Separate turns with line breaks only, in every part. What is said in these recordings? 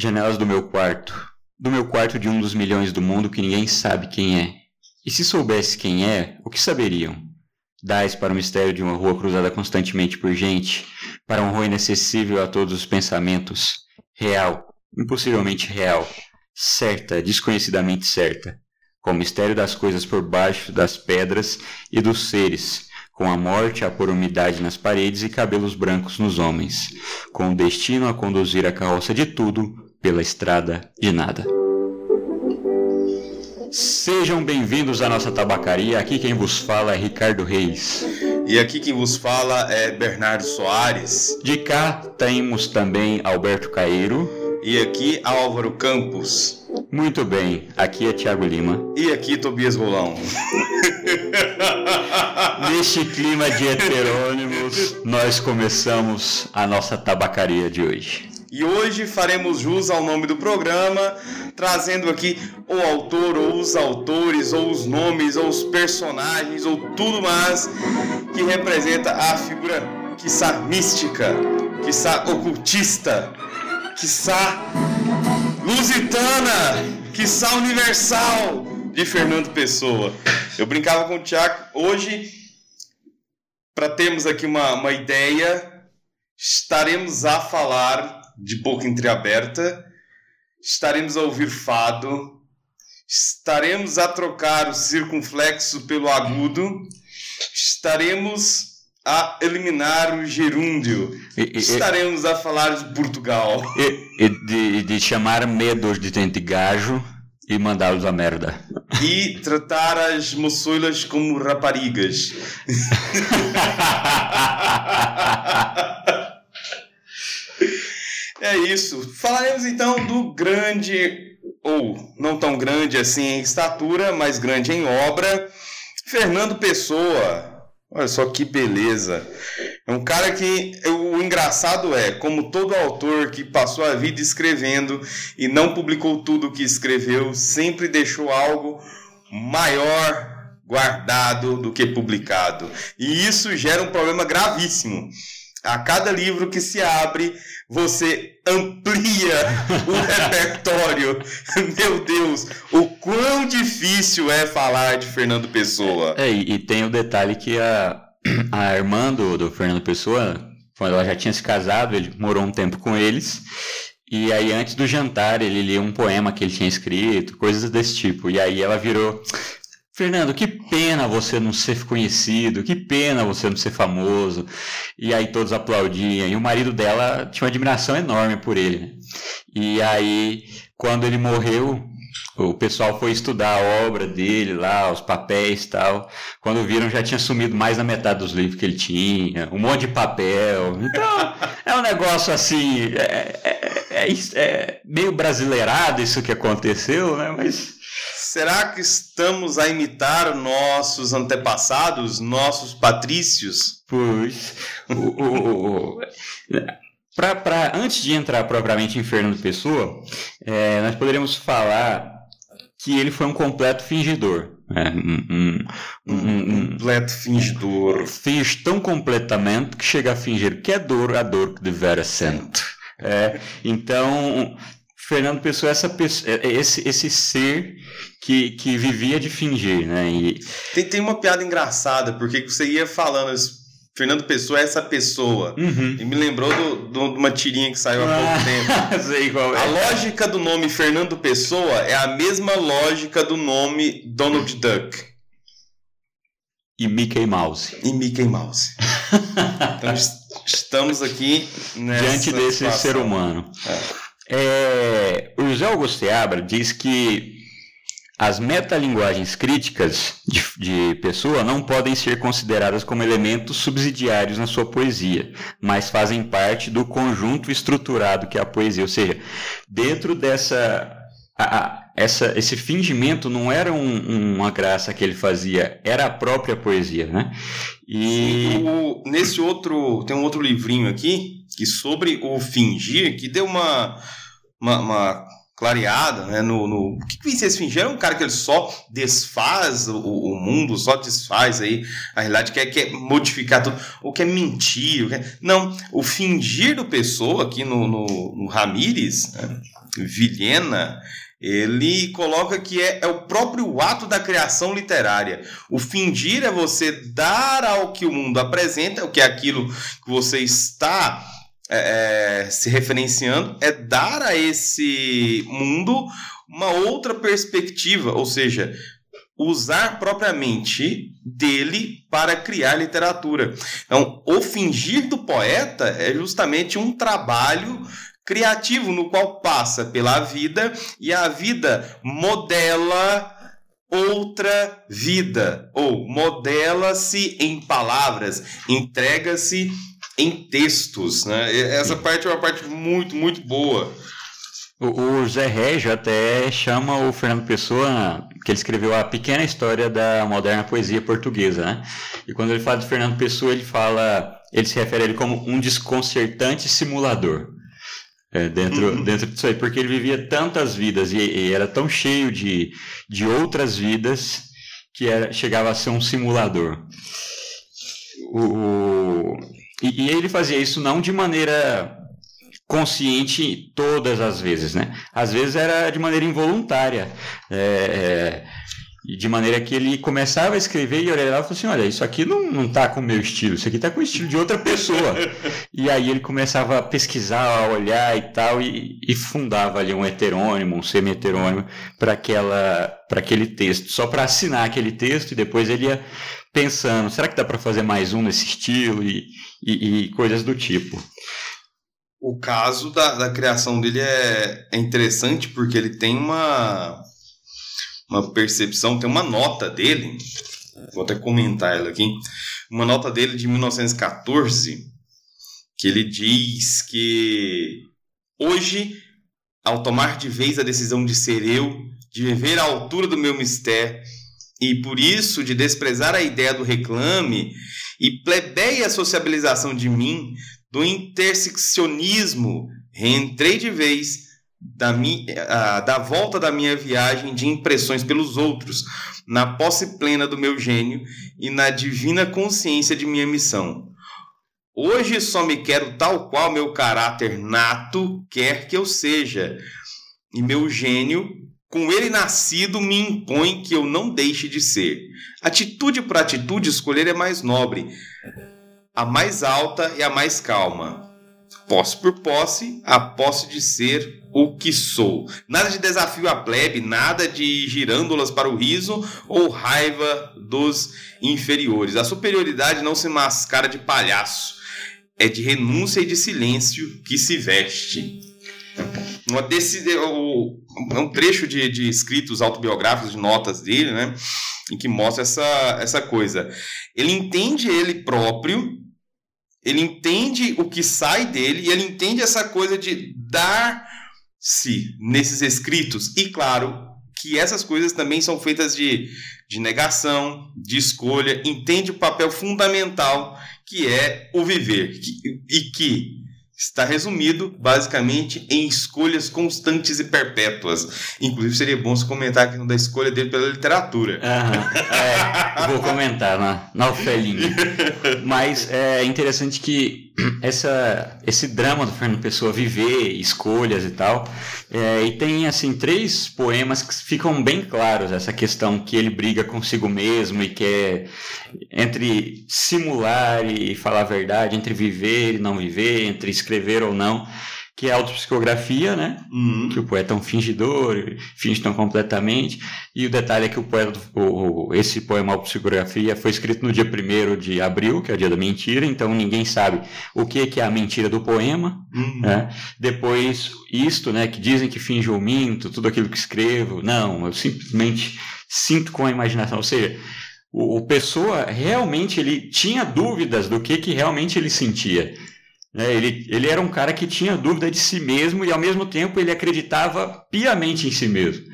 Janelas do meu quarto. Do meu quarto de um dos milhões do mundo que ninguém sabe quem é. E se soubesse quem é, o que saberiam? Dais para o mistério de uma rua cruzada constantemente por gente, para um rua inacessível a todos os pensamentos, real, impossivelmente real, certa, desconhecidamente certa, com o mistério das coisas por baixo das pedras e dos seres, com a morte a pôr umidade nas paredes e cabelos brancos nos homens, com o destino a conduzir a carroça de tudo pela estrada de nada. Sejam bem-vindos à nossa tabacaria. Aqui quem vos fala é Ricardo Reis.
E aqui quem vos fala é Bernardo Soares.
De cá temos também Alberto Caeiro.
E aqui Álvaro Campos.
Muito bem, aqui é Tiago Lima.
E aqui Tobias Rolão.
Neste clima de heterônimos, nós começamos a nossa tabacaria de hoje.
E hoje faremos jus ao nome do programa, trazendo aqui o autor, ou os autores, ou os nomes, ou os personagens, ou tudo mais que representa a figura, quiçá mística, quiçá ocultista, quiçá lusitana, quiçá universal de Fernando Pessoa. Eu brincava com o Tiago, hoje, para termos aqui uma, uma ideia, estaremos a falar de boca entreaberta, estaremos a ouvir fado, estaremos a trocar o circunflexo pelo agudo, estaremos a eliminar o gerúndio, e, estaremos e, a falar de Portugal.
E, de, de, chamar medos de dente gajo e mandá-los a merda.
E tratar as moçoilas como raparigas. É isso. Falaremos então do grande, ou não tão grande assim em estatura, mas grande em obra, Fernando Pessoa. Olha só que beleza. É um cara que o engraçado é, como todo autor que passou a vida escrevendo e não publicou tudo o que escreveu, sempre deixou algo maior guardado do que publicado. E isso gera um problema gravíssimo. A cada livro que se abre, você amplia o repertório. Meu Deus, o quão difícil é falar de Fernando Pessoa.
É, e, e tem o detalhe que a, a irmã do, do Fernando Pessoa, quando ela já tinha se casado, ele morou um tempo com eles. E aí, antes do jantar, ele lia um poema que ele tinha escrito, coisas desse tipo. E aí ela virou: Fernando, que pena você não ser conhecido, que pena você não ser famoso. E aí todos aplaudiam. E o marido dela tinha uma admiração enorme por ele. E aí, quando ele morreu, o pessoal foi estudar a obra dele lá, os papéis e tal. Quando viram, já tinha sumido mais da metade dos livros que ele tinha, um monte de papel. Então, é um negócio assim. É, é, é, é meio brasileirado isso que aconteceu, né? Mas
Será que estamos a imitar nossos antepassados, nossos patrícios?
Pois. o, pra, pra, antes de entrar propriamente em Fernando Pessoa, é, nós poderíamos falar que ele foi um completo fingidor. É, um,
um, um, um, completo fingidor.
Finge tão completamente que chega a fingir que é dor a dor que devera sente. É, então, Fernando Pessoa é essa, é, esse, esse ser que, que vivia de fingir, né? E...
Tem, tem uma piada engraçada, porque você ia falando, Fernando Pessoa é essa pessoa. Uhum. E me lembrou de uma tirinha que saiu há pouco ah, tempo.
Sei qual é.
A lógica do nome Fernando Pessoa é a mesma lógica do nome Donald Duck.
E Mickey Mouse.
E Mickey Mouse. então estamos aqui
diante desse situação. ser humano. É. É, o José Augusto Seabra diz que as metalinguagens críticas de, de, pessoa não podem ser consideradas como elementos subsidiários na sua poesia, mas fazem parte do conjunto estruturado que é a poesia. Ou seja, dentro dessa. A, a, essa, esse fingimento não era um, uma graça que ele fazia, era a própria poesia, né?
E o, nesse outro tem um outro livrinho aqui que sobre o fingir que deu uma uma, uma clareada, né? No, no... O que, que Vincent Fingir é um cara que ele só desfaz o, o, mundo, só desfaz aí a realidade, quer, quer modificar tudo, ou quer mentir. Quer... Não, o fingir do Pessoa aqui no, no, no Ramírez, né? Vilhena, ele coloca que é, é o próprio ato da criação literária. O fingir é você dar ao que o mundo apresenta, o que é aquilo que você está é, é, se referenciando é dar a esse mundo uma outra perspectiva, ou seja, usar propriamente dele para criar literatura. Então, o fingir do poeta é justamente um trabalho criativo no qual passa pela vida e a vida modela outra vida ou modela-se em palavras, entrega-se em textos, né? Essa parte é uma parte muito, muito boa.
O, Zé Régio até chama o Fernando Pessoa, que ele escreveu a pequena história da moderna poesia portuguesa, né? E quando ele fala de Fernando Pessoa, ele fala, ele se refere a ele como um desconcertante simulador. É, dentro, uhum. dentro disso aí, porque ele vivia tantas vidas e, e, era tão cheio de, de outras vidas que era, chegava a ser um simulador. O, e, e ele fazia isso não de maneira consciente todas as vezes, né? Às vezes era de maneira involuntária. É, é, de maneira que ele começava a escrever e olhava e falava assim, olha, isso aqui não, não tá com o meu estilo, isso aqui tá com o estilo de outra pessoa. e aí ele começava a pesquisar, a olhar e tal, e, e fundava ali um heterônimo, um semi-heterônimo para aquele texto, só para assinar aquele texto e depois ele ia pensando, será que dá para fazer mais um nesse estilo e, e, e, coisas do tipo.
O caso da, da criação dele é, é interessante porque ele tem uma, uma percepção, tem uma nota dele, vou até comentar ela aqui, uma nota dele de 1914, que ele diz que hoje, ao tomar de vez a decisão de ser eu, de viver à altura do meu mistério, e por isso de desprezar a ideia do reclame e plebeia sociabilização de mim, do interseccionismo, reentrei de vez da, minha, da volta da minha viagem de impressões pelos outros, na posse plena do meu gênio e na divina consciência de minha missão. Hoje só me quero tal qual meu caráter nato quer que eu seja, e meu gênio com ele nascido me impõe que eu não deixe de ser. Atitude por atitude, escolher é mais nobre. A mais alta e a mais calma. Posse por posse, a posse de ser o que sou. Nada de desafio à plebe, nada de girândolas para o riso ou raiva dos inferiores. A superioridade não se mascara de palhaço. É de renúncia e de silêncio que se veste uma é um trecho de, de escritos autobiográficos, de notas dele, né? Em que mostra essa, essa coisa. Ele entende ele próprio, ele entende o que sai dele e ele entende essa coisa de dar-se nesses escritos. E claro que essas coisas também são feitas de, de negação, de escolha, entende o papel fundamental que é o viver e que está resumido basicamente em escolhas constantes e perpétuas. Inclusive seria bom você comentar aqui da escolha dele pela literatura.
É, vou comentar na, na ofelinha. Mas é interessante que essa, esse drama do Fernando Pessoa viver escolhas e tal, é, e tem assim três poemas que ficam bem claros essa questão que ele briga consigo mesmo e quer entre simular e falar a verdade, entre viver e não viver, entre escrever ou não que é a autopsicografia, né? Uhum. Que o poeta é um fingidor, finge tão completamente. E o detalhe é que o poeta, o, esse poema Autopsicografia foi escrito no dia 1 de abril, que é o dia da mentira, então ninguém sabe o que, que é a mentira do poema. Uhum. Né? Depois, isto, né? Que dizem que finge ou minto, tudo aquilo que escrevo. Não, eu simplesmente sinto com a imaginação. Ou seja, o, o Pessoa realmente ele tinha dúvidas do que, que realmente ele sentia. Né? Ele, ele era um cara que tinha dúvida de si mesmo e, ao mesmo tempo, ele acreditava piamente em si mesmo.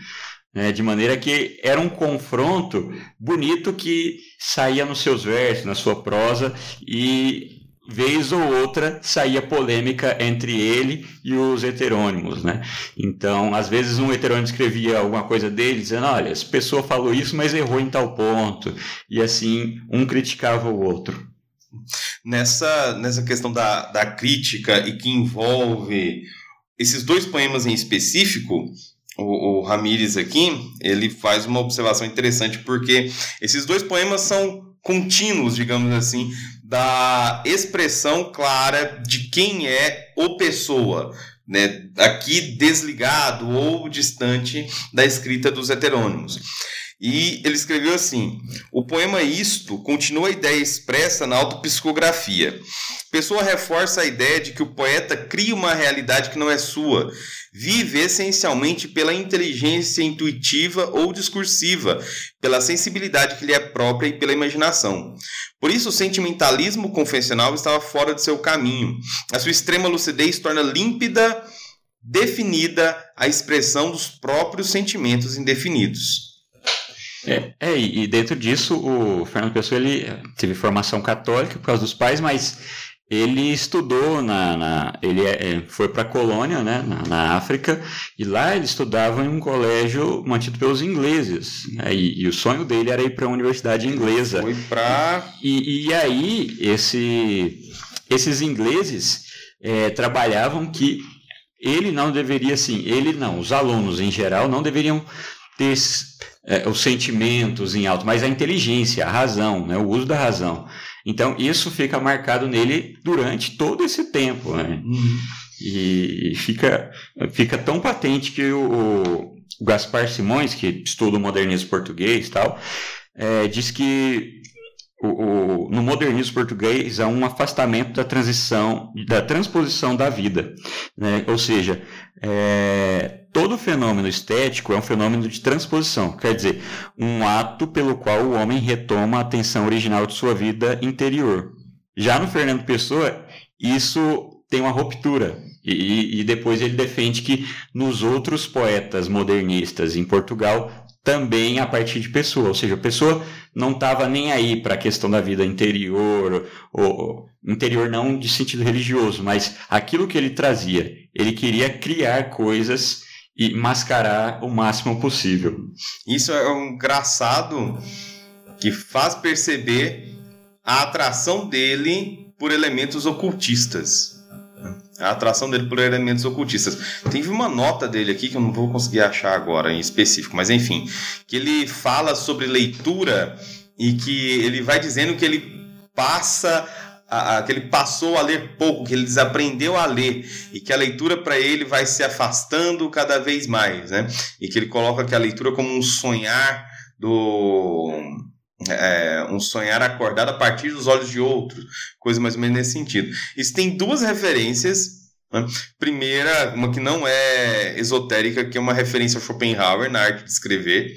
Né? De maneira que era um confronto bonito que saía nos seus versos, na sua prosa, e vez ou outra saía polêmica entre ele e os heterônimos, né? Então, às vezes um heterônimo escrevia alguma coisa dele, dizendo, olha, essa pessoa falou isso, mas errou em tal ponto. E assim, um criticava o outro.
Nessa, nessa questão da, da crítica e que envolve esses dois poemas em específico, o, o Ramires aqui, ele faz uma observação interessante, porque esses dois poemas são contínuos, digamos assim, da expressão clara de quem é o pessoa, né? aqui desligado ou distante da escrita dos heterônimos. E ele escreveu assim: o poema Isto continua a ideia expressa na autopsicografia. Pessoa reforça a ideia de que o poeta cria uma realidade que não é sua, vive essencialmente pela inteligência intuitiva ou discursiva, pela sensibilidade que lhe é própria e pela imaginação. Por isso, o sentimentalismo confessional estava fora de seu caminho. A sua extrema lucidez torna límpida, definida a expressão dos próprios sentimentos indefinidos.
É, é, e dentro disso, o Fernando Pessoa ele teve formação católica por causa dos pais, mas ele estudou na, na ele é, é foi para a colônia né na, na, África e lá ele estudava em um colégio mantido pelos ingleses né, e, e, o sonho dele era ir para a universidade inglesa.
Foi para
e, e aí esse esses ingleses é, trabalhavam que ele não deveria assim ele não os alunos em geral não deveriam ter é, os sentimentos em alto mas a inteligência a razão né o uso da razão então, isso fica marcado nele durante todo esse tempo. Né? Uhum. E fica, fica tão patente que o, o Gaspar Simões, que estuda o modernismo português tal, é, diz que no modernismo português há um afastamento da transição, da transposição da vida. Né? Ou seja, é, todo fenômeno estético é um fenômeno de transposição, quer dizer, um ato pelo qual o homem retoma a atenção original de sua vida interior. Já no Fernando Pessoa, isso tem uma ruptura. E, e depois ele defende que nos outros poetas modernistas em Portugal também a partir de pessoa, ou seja, a pessoa não estava nem aí para a questão da vida interior, ou, interior não de sentido religioso, mas aquilo que ele trazia, ele queria criar coisas e mascarar o máximo possível.
Isso é um engraçado que faz perceber a atração dele por elementos ocultistas a atração dele por elementos ocultistas. Teve uma nota dele aqui que eu não vou conseguir achar agora em específico, mas enfim, que ele fala sobre leitura e que ele vai dizendo que ele passa a, a, que ele passou a ler pouco, que ele desaprendeu a ler e que a leitura para ele vai se afastando cada vez mais, né? E que ele coloca que a leitura como um sonhar do é, um sonhar acordado a partir dos olhos de outros, coisa mais ou menos nesse sentido. Isso tem duas referências. Né? Primeira, uma que não é esotérica, que é uma referência a Schopenhauer na arte de escrever.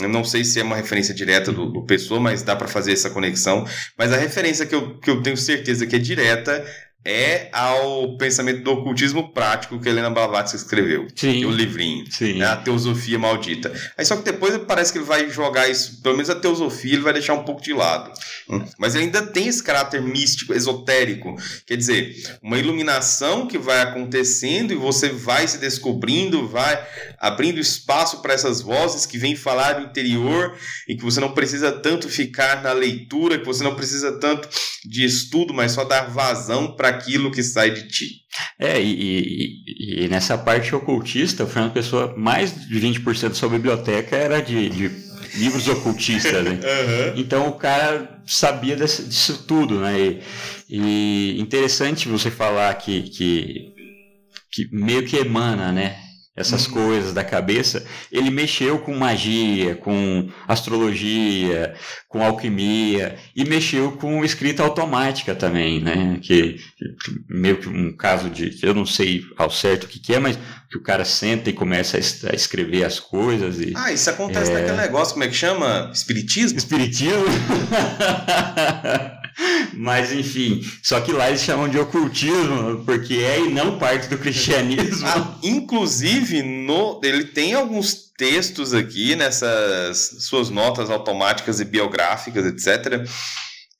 Eu não sei se é uma referência direta do, do Pessoa, mas dá para fazer essa conexão. Mas a referência que eu, que eu tenho certeza que é direta é ao pensamento do ocultismo prático que Helena Blavatsky escreveu.
Sim.
O livrinho.
Sim.
Né? A teosofia maldita. Aí só que depois parece que ele vai jogar isso, pelo menos a teosofia, ele vai deixar um pouco de lado. Hum. Mas ele ainda tem esse caráter místico, esotérico. Quer dizer, uma iluminação que vai acontecendo e você vai se descobrindo, vai abrindo espaço para essas vozes que vêm falar do interior e que você não precisa tanto ficar na leitura, que você não precisa tanto de estudo, mas só dar vazão para aquilo que sai de ti.
É, e, e, e, nessa parte ocultista, o Fernando Pessoa, mais de 20% da sua biblioteca era de, de livros ocultistas, né? uhum. Então o cara sabia desse, disso tudo, né? E, e, interessante você falar que, que, que meio que emana, né? Essas uhum. coisas da cabeça, ele mexeu com magia, com astrologia, com alquimia e mexeu com escrita automática também, né? Que, que meio que um caso de, eu não sei ao certo o que, que é, mas que o cara senta e começa a, escrever as coisas e
Ah, isso acontece é... naquele negócio, como é que chama? Espiritismo?
Espiritismo? Mas enfim, só que lá eles chamam de ocultismo, porque é e não parte do cristianismo.
Ah, inclusive, no, ele tem alguns textos aqui nessas suas notas automáticas e biográficas, etc.,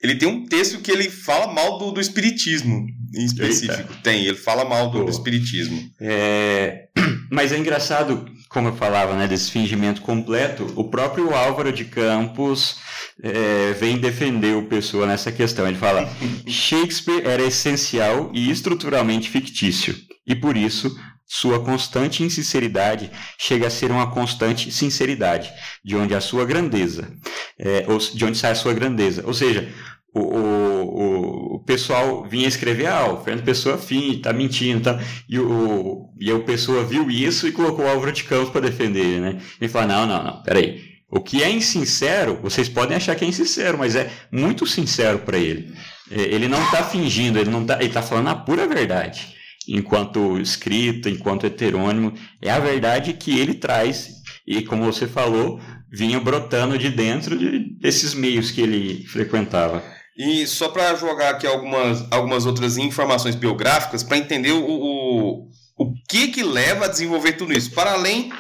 ele tem um texto que ele fala mal do, do espiritismo, em específico. Eita. Tem, ele fala mal do, do espiritismo.
É... Mas é engraçado, como eu falava, né, desse fingimento completo, o próprio Álvaro de Campos é, vem defender o Pessoa nessa questão. Ele fala: Shakespeare era essencial e estruturalmente fictício, e por isso sua constante insinceridade chega a ser uma constante sinceridade, de onde a sua grandeza, é, de onde sai a sua grandeza. Ou seja, o, o, o pessoal vinha escrever, ah, o Fernando Pessoa fim, tá mentindo, tá? E o, e o Pessoa viu isso e colocou o Álvaro de Campos para defender né? Ele fala, não, não, não, peraí. O que é insincero, vocês podem achar que é insincero, mas é muito sincero para ele. É, ele não está fingindo, ele não tá, ele tá falando a pura verdade enquanto escrita, enquanto heterônimo, é a verdade que ele traz e, como você falou, vinha brotando de dentro de, desses meios que ele frequentava.
E só para jogar aqui algumas, algumas outras informações biográficas para entender o, o, o que que leva a desenvolver tudo isso. Para além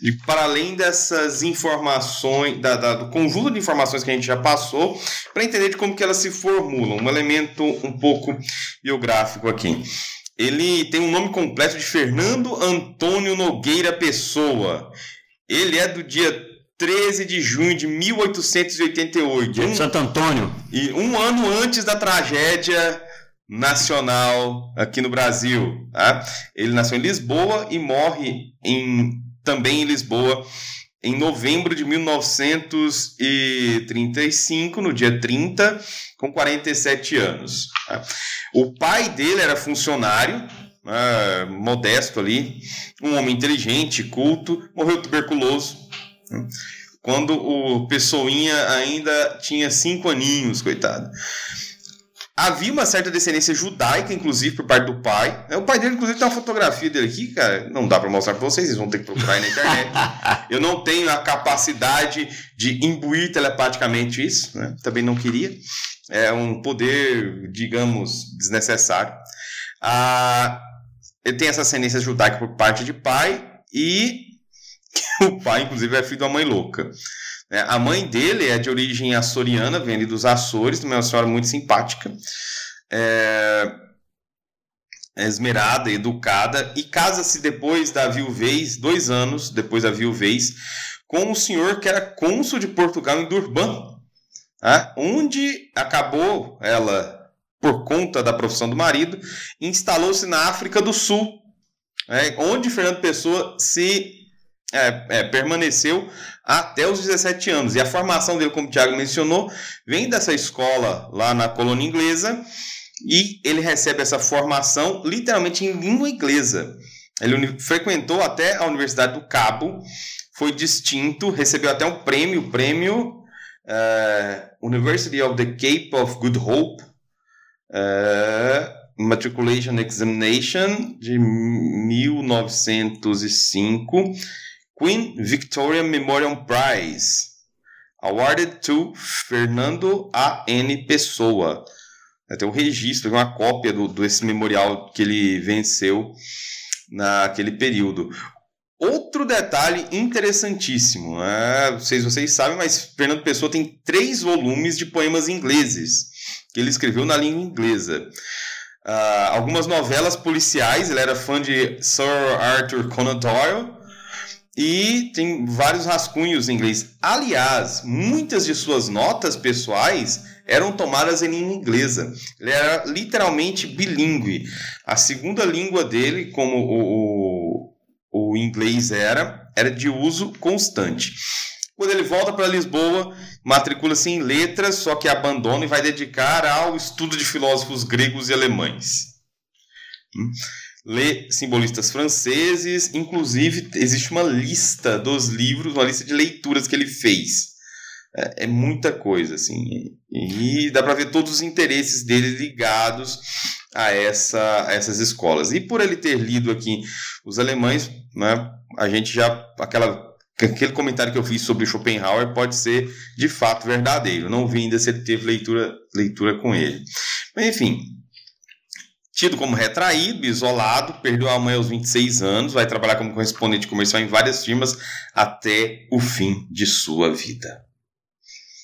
de, para além dessas informações, da, da, do conjunto de informações que a gente já passou, para entender de como que elas se formulam, um elemento um pouco biográfico aqui. Ele tem um nome completo de Fernando Antônio Nogueira Pessoa. Ele é do dia 13 de junho de 1888. Dia
de Santo Antônio.
E um ano antes da tragédia nacional aqui no Brasil. Tá? Ele nasceu em Lisboa e morre em, também em Lisboa em novembro de 1935, no dia 30, com 47 anos. Tá? O pai dele era funcionário, uh, modesto ali, um homem inteligente, culto, morreu tuberculoso. Quando o Pessoinha ainda tinha cinco aninhos, coitado. Havia uma certa descendência judaica, inclusive, por parte do pai. O pai dele, inclusive, tem uma fotografia dele aqui, cara. Não dá para mostrar para vocês, vocês vão ter que procurar aí na internet. Eu não tenho a capacidade de imbuir telepaticamente isso, né? também não queria é um poder, digamos, desnecessário. Ah, ele tem essa ascendência judaica por parte de pai e o pai, inclusive, é filho de uma mãe louca. É, a mãe dele é de origem açoriana, vem dos Açores, também é uma senhora muito simpática. É, é esmerada, educada, e casa-se depois da viuvez, dois anos depois da viuvez, com um senhor que era cônsul de Portugal em Durban, né? onde acabou ela, por conta da profissão do marido, instalou-se na África do Sul, né? onde Fernando Pessoa se é, é, permaneceu até os 17 anos. E a formação dele, como o Tiago mencionou, vem dessa escola lá na colônia inglesa e ele recebe essa formação literalmente em língua inglesa. Ele frequentou até a Universidade do Cabo, foi distinto, recebeu até um prêmio, o prêmio uh, University of the Cape of Good Hope, uh, Matriculation Examination de 1905, Queen Victoria Memorial Prize, awarded to Fernando A. N. Pessoa. Tem um registro, uma cópia do, desse memorial que ele venceu naquele período. Outro detalhe interessantíssimo, né? não sei se vocês sabem, mas Fernando Pessoa tem três volumes de poemas ingleses que ele escreveu na língua inglesa. Uh, algumas novelas policiais, ele era fã de Sir Arthur Conan Doyle e tem vários rascunhos em inglês. Aliás, muitas de suas notas pessoais eram tomadas em língua inglesa. Ele era literalmente bilíngue. A segunda língua dele, como o, o o inglês era, era de uso constante. Quando ele volta para Lisboa, matricula-se em letras, só que abandona e vai dedicar ao estudo de filósofos gregos e alemães. Hum? Lê simbolistas franceses, inclusive existe uma lista dos livros, uma lista de leituras que ele fez. É, é muita coisa, assim. E dá para ver todos os interesses dele ligados a, essa, a essas escolas. E por ele ter lido aqui os alemães, né, a gente já. Aquela, aquele comentário que eu fiz sobre Schopenhauer pode ser de fato verdadeiro. Não vi ainda se ele teve leitura, leitura com ele. Mas enfim. Tido como retraído, isolado, perdeu a mãe aos 26 anos, vai trabalhar como correspondente comercial em várias firmas até o fim de sua vida.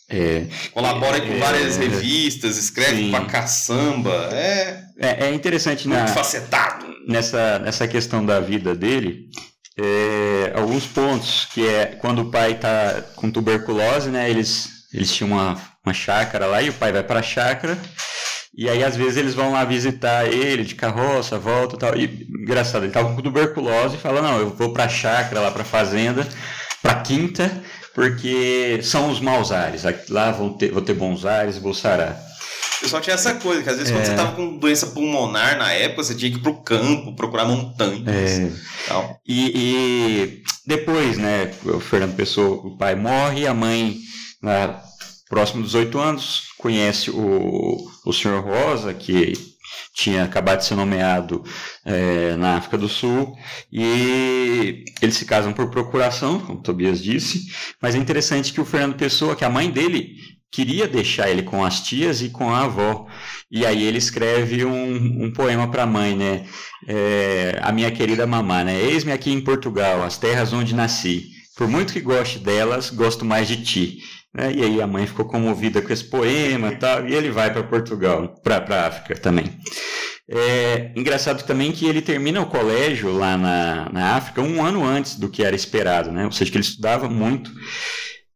É, Colabora com várias é, revistas, escreve sim. pra caçamba. É,
é, é interessante
muito na, facetado.
Nessa, nessa questão da vida dele. É, alguns pontos, que é quando o pai está com tuberculose, né? Eles, eles tinham uma, uma chácara lá e o pai vai para a chácara. E aí, às vezes, eles vão lá visitar ele de carroça, volta e tal. E, engraçado, ele estava com tuberculose e fala: Não, eu vou para a chácara, lá para a fazenda, para a quinta, porque são os maus ares. Lá vou ter, vou ter bons ares, vou sarar.
O pessoal tinha essa coisa, que às vezes é. quando você tava com doença pulmonar na época, você tinha que ir pro campo, procurar montanhas. É.
Tal. E, e depois, né, o Fernando Pessoa, o pai morre, a mãe, próximo dos oito anos, conhece o, o senhor Rosa, que tinha acabado de ser nomeado é, na África do Sul, e eles se casam por procuração, como Tobias disse, mas é interessante que o Fernando Pessoa, que a mãe dele queria deixar ele com as tias e com a avó. E aí ele escreve um, um poema para a mãe, né? É, a minha querida mamã, né? Eis-me aqui em Portugal, as terras onde nasci. Por muito que goste delas, gosto mais de ti. Né? E aí a mãe ficou comovida com esse poema e tal, e ele vai para Portugal, para a África também. É engraçado também que ele termina o colégio lá na, na África um ano antes do que era esperado, né? Ou seja, que ele estudava muito.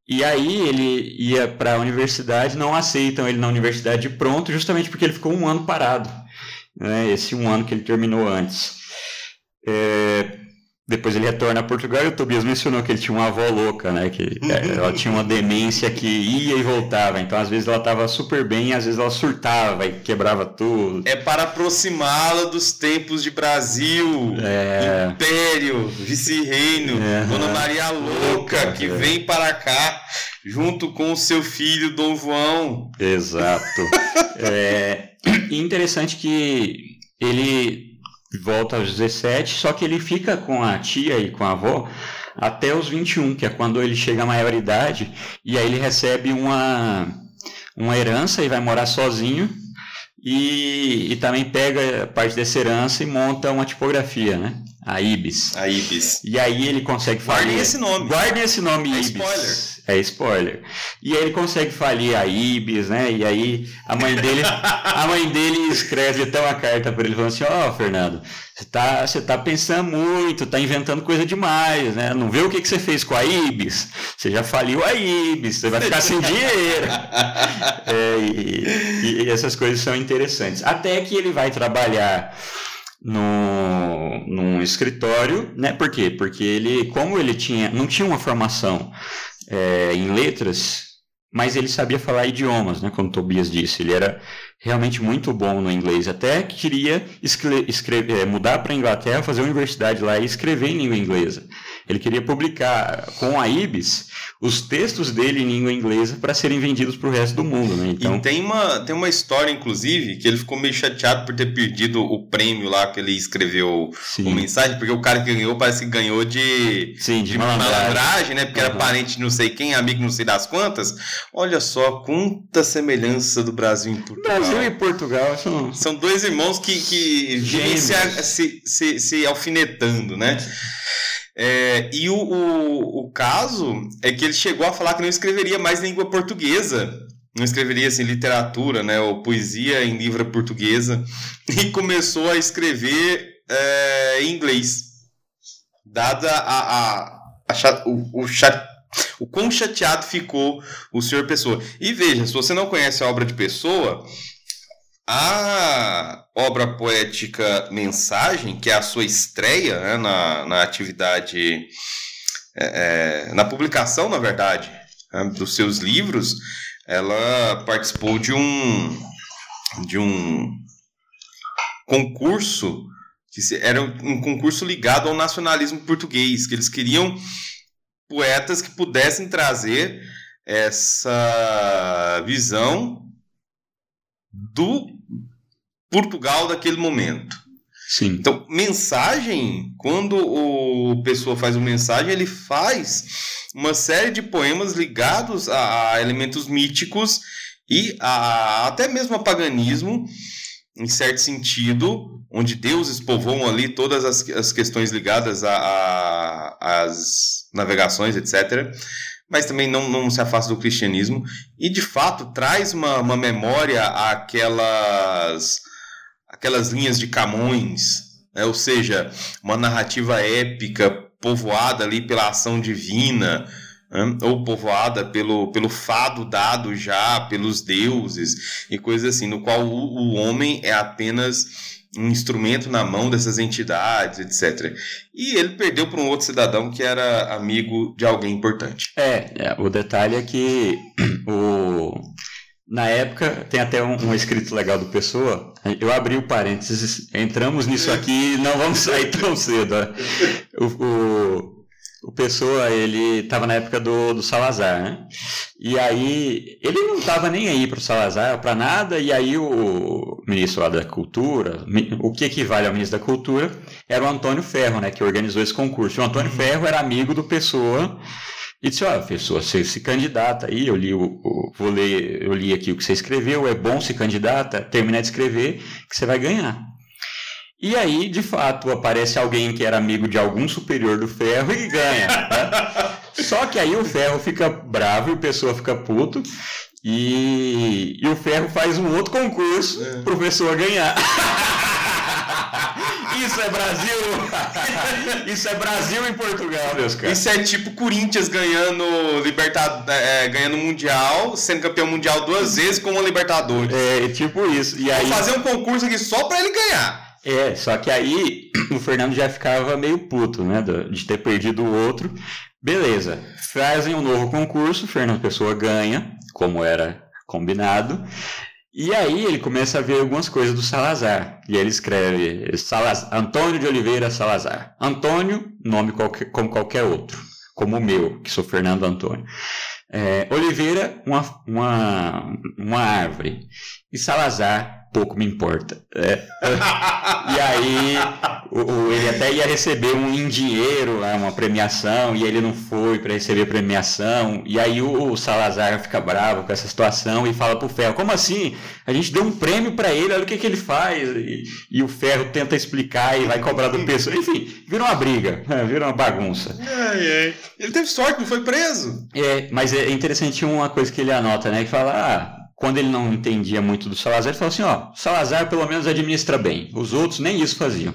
E aí ele ia para a universidade, não aceitam ele na universidade pronto, justamente porque ele ficou um ano parado. Né? Esse um ano que ele terminou antes. É, depois ele retorna a Portugal e o Tobias mencionou que ele tinha uma avó louca, né? Que é, ela tinha uma demência que ia e voltava. Então, às vezes, ela estava super bem e às vezes ela surtava e quebrava tudo.
É para aproximá-la dos tempos de Brasil, é... Império, Vice-Reino, é... Dona Maria Louca, que é. vem para cá junto com o seu filho Dom João.
Exato. é interessante que ele volta aos 17, só que ele fica com a tia e com a avó até os 21, que é quando ele chega à maioridade, e aí ele recebe uma, uma herança e vai morar sozinho, e, e também pega parte dessa herança e monta uma tipografia, né? A Ibis.
A Ibis.
E aí ele consegue falir.
Guardem esse nome.
Guardem esse nome é
Ibis. Spoiler.
É spoiler. E aí ele consegue falir a Ibis, né? E aí a mãe dele, a mãe dele escreve até uma carta para ele falando assim: "Ó, oh, Fernando, você tá, você tá pensando muito, tá inventando coisa demais, né? Não vê o que, que você fez com a Ibis? Você já faliu a Ibis, você vai ficar sem dinheiro. É, e, e essas coisas são interessantes. Até que ele vai trabalhar no, num escritório, né? Por quê? Porque ele, como ele tinha, não tinha uma formação é, em letras, mas ele sabia falar idiomas, né? Como Tobias disse, ele era realmente muito bom no inglês, até que queria escrever, é, mudar para a Inglaterra, fazer universidade lá e escrever em língua inglesa. Ele queria publicar com a Ibis os textos dele em língua inglesa para serem vendidos para o resto do mundo. Né?
Então... E tem uma, tem uma história, inclusive, que ele ficou meio chateado por ter perdido o prêmio lá que ele escreveu Sim. o mensagem, porque o cara que ganhou parece que ganhou de,
Sim, de,
de malandragem, né? Porque uhum. era parente de não sei quem, amigo não sei das quantas. Olha só, quanta semelhança do Brasil em Portugal.
Brasil e Portugal são,
são dois irmãos que, que vivem se, se, se, se alfinetando, né? É, e o, o, o, caso é que ele chegou a falar que não escreveria mais língua portuguesa. Não escreveria assim, literatura, né, ou poesia em língua portuguesa. E começou a escrever é, em inglês. Dada a, a, a o, o, chat, o quão chateado ficou o senhor Pessoa. E veja, se você não conhece a obra de Pessoa, a obra poética Mensagem, que é a sua estreia né, na, na atividade, é, é, na publicação, na verdade, né, dos seus livros, ela participou de um, de um concurso que era um concurso ligado ao nacionalismo português, que eles queriam poetas que pudessem trazer essa visão do Portugal daquele momento.
Sim.
Então, mensagem, quando o pessoa faz uma mensagem, ele faz uma série de poemas ligados a, a elementos míticos e a, até mesmo a paganismo, em certo sentido, onde deuses povoam ali todas as, as questões ligadas às navegações, etc. mas também não, não se afasta do cristianismo, e de fato traz uma, uma memória àquelas, aquelas linhas de Camões, né? ou seja, uma narrativa épica povoada ali pela ação divina, né? ou povoada pelo, pelo fado dado já pelos deuses e coisas assim, no qual o, o homem é apenas um instrumento na mão dessas entidades, etc. E ele perdeu para um outro cidadão que era amigo de alguém importante.
É, é o detalhe é que o na época, tem até um, um, escrito legal do Pessoa. Eu abri o parênteses, entramos nisso aqui não vamos sair tão cedo. O, o, o Pessoa, ele estava na época do, do Salazar, né? E aí, ele não estava nem aí para o Salazar, para nada, e aí o ministro lá da Cultura, o que equivale ao ministro da Cultura, era o Antônio Ferro, né? Que organizou esse concurso. O Antônio uhum. Ferro era amigo do Pessoa, e disse, olha, pessoa, você se candidata aí, eu li, o, o, vou ler, eu li aqui o que você escreveu, é bom se candidata, terminar de escrever, que você vai ganhar. E aí, de fato, aparece alguém que era amigo de algum superior do ferro e ganha. Né? Só que aí o ferro fica bravo e a pessoa fica puto. E, e o ferro faz um outro concurso é. pro pessoa ganhar. Isso é Brasil! Isso é Brasil em Portugal, meus caras.
Isso é tipo Corinthians ganhando Libertad... É, ganhando Mundial, sendo campeão mundial duas vezes com uma Libertadores.
É, tipo isso. E aí...
Vou fazer um concurso aqui só pra ele ganhar.
É, só que aí o Fernando já ficava meio puto, né? De ter perdido o outro. Beleza, fazem um novo concurso, Fernando Pessoa ganha, como era combinado. E aí ele começa a ver algumas coisas do Salazar. E ele escreve Salazar, Antônio de Oliveira Salazar. Antônio, nome qualquer, como qualquer outro, como o meu, que sou Fernando Antônio. É, Oliveira, uma, uma, uma árvore. E Salazar, pouco me importa. É. e aí o, ele até ia receber um em dinheiro, uma premiação, e ele não foi para receber a premiação. E aí o, o, Salazar fica bravo com essa situação e fala pro Ferro: como assim? A gente deu um prêmio para ele, olha o que, que ele faz. E, e, o Ferro tenta explicar e vai cobrar do pessoal. Enfim, vira uma briga, vira uma bagunça.
Ai, ai. Ele teve sorte, não foi preso.
É, mas é interessante uma coisa que ele anota, né? Que fala: ah, quando ele não entendia muito do Salazar, ele falou assim: ó, Salazar pelo menos administra bem, os outros nem isso faziam.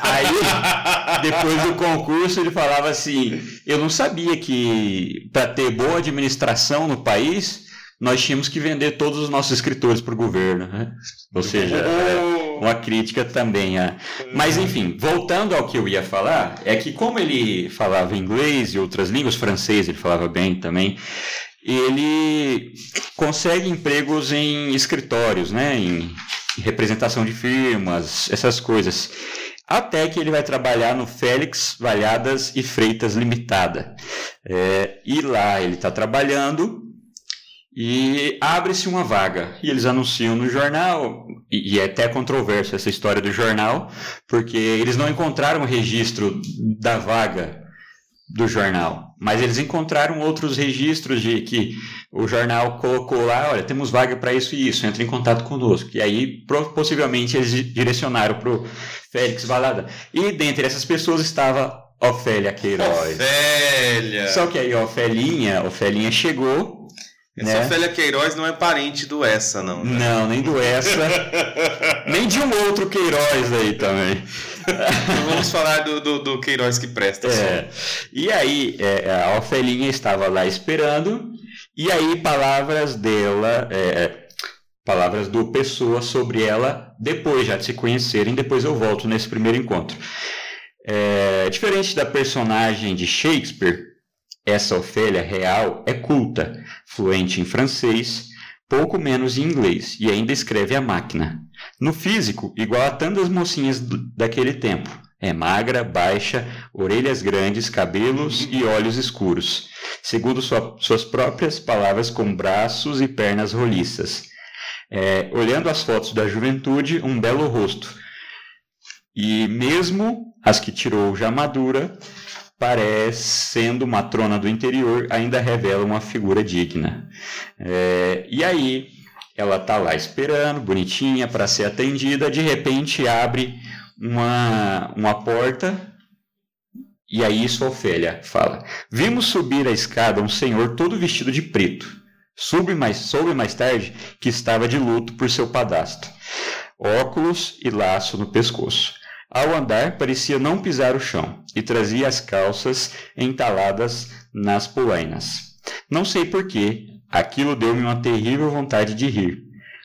Aí, depois do concurso, ele falava assim: eu não sabia que para ter boa administração no país, nós tínhamos que vender todos os nossos escritores para o governo. Né? Ou seja, é uma crítica também. É. Mas, enfim, voltando ao que eu ia falar, é que como ele falava inglês e outras línguas, francês ele falava bem também ele consegue empregos em escritórios, né, em representação de firmas, essas coisas. Até que ele vai trabalhar no Félix Valhadas e Freitas Limitada. É, e lá ele está trabalhando e abre-se uma vaga. E eles anunciam no jornal, e, é até controverso essa história do jornal, porque eles não encontraram o registro da vaga do jornal, mas eles encontraram outros registros de que o jornal colocou lá, olha, temos vaga para isso e isso, entre em contato conosco. E aí, possivelmente, eles direcionaram para o Félix Valada. E dentre essas pessoas estava Ofélia Queiroz.
Ofélia!
Só que aí Ofélinha, Ofélinha chegou
essa né? Ofélia Queiroz não é parente do Essa, não.
Né? Não, nem do Essa. nem de um outro Queiroz aí também.
Vamos falar do, do, do, Queiroz que presta.
É. E aí, é, a Ofelinha estava lá esperando, e aí palavras dela, é, palavras do Pessoa sobre ela, depois já de se conhecerem, depois eu volto nesse primeiro encontro. É, diferente da personagem de Shakespeare, essa Ofélia real é culta, fluente em francês, pouco menos em inglês e ainda escreve a máquina. No físico, igual a tantas mocinhas daquele tempo. É magra, baixa, orelhas grandes, cabelos e olhos escuros. Segundo sua, suas próprias palavras, com braços e pernas roliças. É, olhando as fotos da juventude, um belo rosto. E mesmo as que tirou já madura, parecendo matrona do interior, ainda revela uma figura digna. É, e aí, ela tá lá esperando, bonitinha, para ser atendida, de repente abre uma, uma porta E aí isso Ofélia fala: Vimos subir a escada um senhor todo vestido de preto. Soube mais, soube mais tarde que estava de luto por seu padastro. Óculos e laço no pescoço. Ao andar, parecia não pisar o chão e trazia as calças entaladas nas polainas. Não sei porquê, aquilo deu-me uma terrível vontade de rir.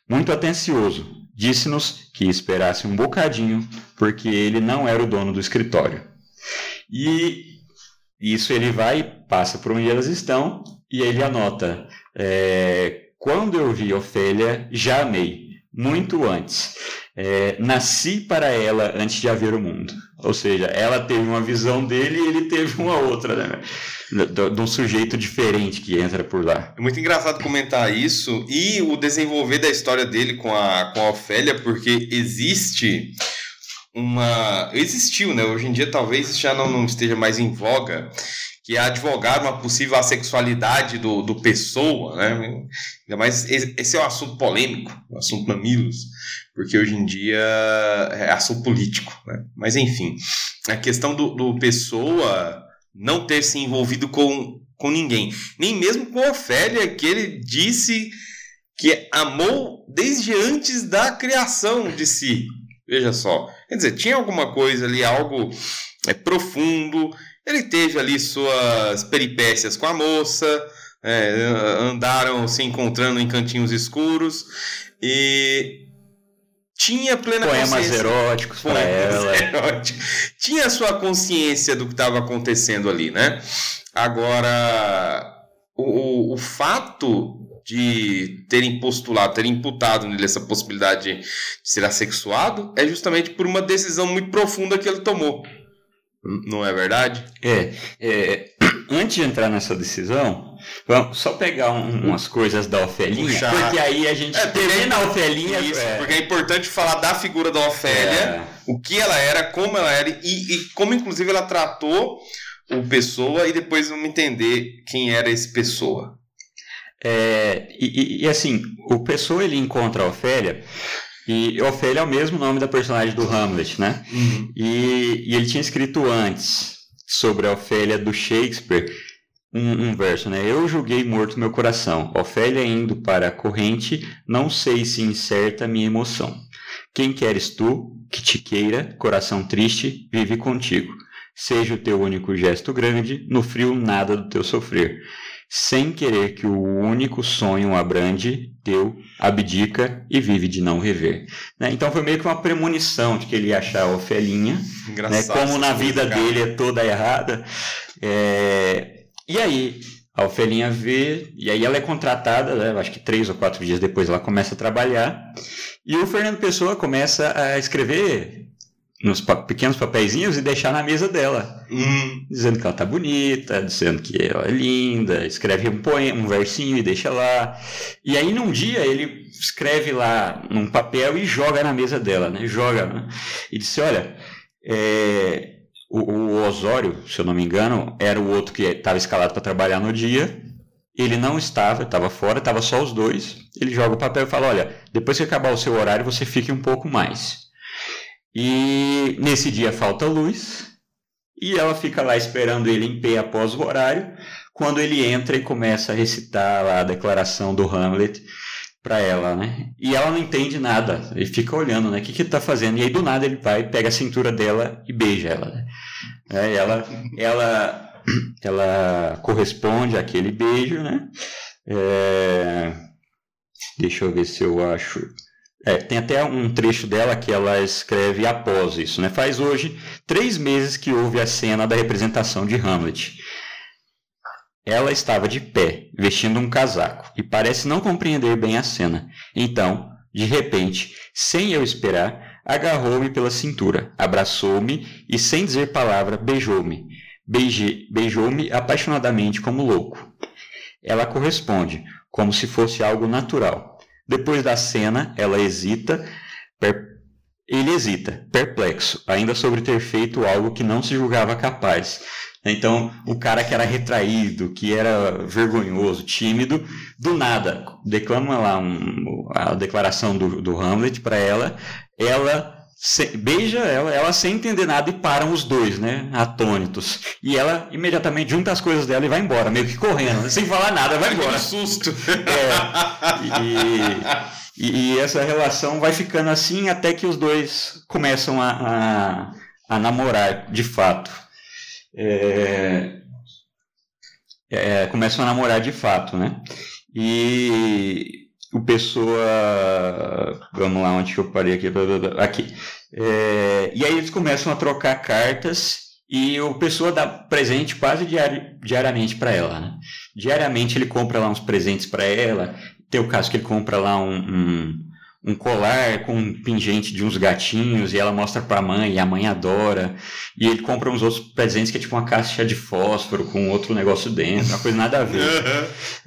Muito atencioso, disse-nos que esperasse um bocadinho, porque ele não era o dono do escritório. E isso ele vai, passa por onde elas estão, e ele anota: é, Quando eu vi Ofélia, já amei, muito antes. É, nasci para ela antes de haver o mundo. Ou seja, ela teve uma visão dele e ele teve uma outra, né? De um sujeito diferente que entra por lá.
É muito engraçado comentar isso e o desenvolver da história dele com a, com a Ofélia, porque existe uma. Existiu, né? Hoje em dia talvez já não, não esteja mais em voga, que é advogar uma possível assexualidade do, do pessoa, né? Ainda mais esse é um assunto polêmico, um assunto mamilos, porque hoje em dia é assunto político, né? Mas enfim, a questão do, do pessoa não ter se envolvido com, com ninguém, nem mesmo com Ofélia, que ele disse que amou desde antes da criação de si. Veja só. Quer dizer, tinha alguma coisa ali, algo é, profundo, ele teve ali suas peripécias com a moça, é, andaram se encontrando em cantinhos escuros e tinha plena
Poemas
consciência.
eróticos para ela.
Eróticos. Tinha sua consciência do que estava acontecendo ali, né? Agora, o, o fato de terem postulado, terem imputado nele essa possibilidade de ser assexuado é justamente por uma decisão muito profunda que ele tomou. Não é verdade?
É, é, antes de entrar nessa decisão, vamos só pegar um, umas coisas da Ofelinha, Puxa. porque aí a gente é, termina a Ofelinha.
Isso, é... porque é importante falar da figura da Ofélia, é. o que ela era, como ela era e, e, como inclusive ela tratou o Pessoa e depois vamos entender quem era esse Pessoa.
É, e, e, assim, o Pessoa ele encontra a Ofélia e Ofélia é o mesmo nome da personagem do Hamlet, né? Uhum. E, e, ele tinha escrito antes sobre a Ofélia do Shakespeare um, um, verso, né? Eu julguei morto meu coração, Ofélia indo para a corrente, não sei se incerta minha emoção. Quem queres tu, que te queira, coração triste, vive contigo. Seja o teu único gesto grande, no frio nada do teu sofrer sem querer que o único sonho abrande, deu, abdica e vive de não rever. Né? Então foi meio que uma premonição de que ele ia achar a Ofelinha, né? como na vida dele é toda errada. É... E aí, a Ofelinha vê, e aí ela é contratada, né? acho que três ou quatro dias depois ela começa a trabalhar, e o Fernando Pessoa começa a escrever nos pequenos papeizinhos e deixar na mesa dela. Hum. Dizendo que ela tá bonita, dizendo que ela é linda, escreve um poema, um versinho e deixa lá. E aí num dia ele escreve lá num papel e joga na mesa dela, né? Joga, né? E disse, olha, é... o, o, Osório, se eu não me engano, era o outro que estava escalado para trabalhar no dia. Ele não estava, estava fora, estava só os dois. Ele joga o papel e fala, olha, depois que acabar o seu horário, você fique um pouco mais. E nesse dia falta luz e ela fica lá esperando ele em pé após o horário, quando ele entra e começa a recitar lá a declaração do Hamlet para ela, né? E ela não entende nada, ele fica olhando, né? O que que ele tá fazendo? E aí do nada ele vai, pega a cintura dela e beija ela, né? É, ela, ela, ela corresponde àquele beijo, né? É... Deixa eu ver se eu acho. É, tem até um trecho dela que ela escreve após isso, né? Faz hoje três meses que houve a cena da representação de Hamlet. Ela estava de pé, vestindo um casaco, e parece não compreender bem a cena. Então, de repente, sem eu esperar, agarrou-me pela cintura, abraçou-me e, sem dizer palavra, beijou-me. Beijou-me apaixonadamente como louco. Ela corresponde, como se fosse algo natural depois da cena, ela hesita, per... ele hesita, perplexo, ainda sobre ter feito algo que não se julgava capaz. Então, o cara que era retraído, que era vergonhoso, tímido, do nada, declama lá um, a declaração do, do Hamlet para ela, ela se, beija ela, ela sem entender nada e param os dois, né? Atônitos. E ela imediatamente junta as coisas dela e vai embora, meio que correndo, sem falar nada, vai embora.
susto.
É. E, e, e, essa relação vai ficando assim até que os dois começam a, a, a namorar de fato. É, é, começam a namorar de fato, né? E o Pessoa. Vamos lá, onde que eu parei aqui? Aqui. É, e aí eles começam a trocar cartas e o Pessoa dá presente quase diari diariamente para ela. Né? Diariamente ele compra lá uns presentes para ela. Tem o caso que ele compra lá um, um um colar com um pingente de uns gatinhos e ela mostra para a mãe e a mãe adora. E ele compra uns outros presentes que é tipo uma caixa de fósforo com outro negócio dentro, uma coisa nada a ver.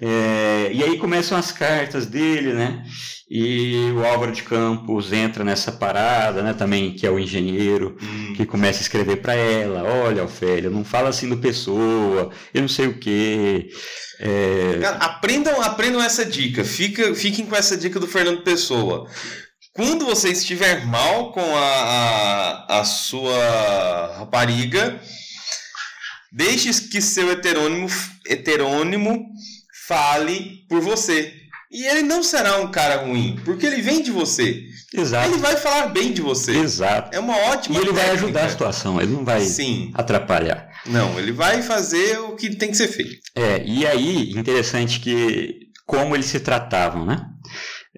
é, e aí começam as cartas dele, né? E o Álvaro de Campos entra nessa parada, né? Também, que é o engenheiro, hum. que começa a escrever para ela: Olha, Ofélia, não fala assim do pessoa, eu não sei o quê.
É... Cara, aprendam, aprendam essa dica. Fica, fiquem com essa dica do Fernando Pessoa. Quando você estiver mal com a, a, a sua rapariga, deixe que seu heterônimo, heterônimo fale por você. E ele não será um cara ruim, porque ele vem de você.
Exato.
Ele vai falar bem de você.
Exato.
É uma ótima
E ele técnica. vai ajudar a situação, ele não vai
Sim.
atrapalhar.
Não, ele vai fazer o que tem que ser feito.
É, e aí, interessante que como eles se tratavam, né?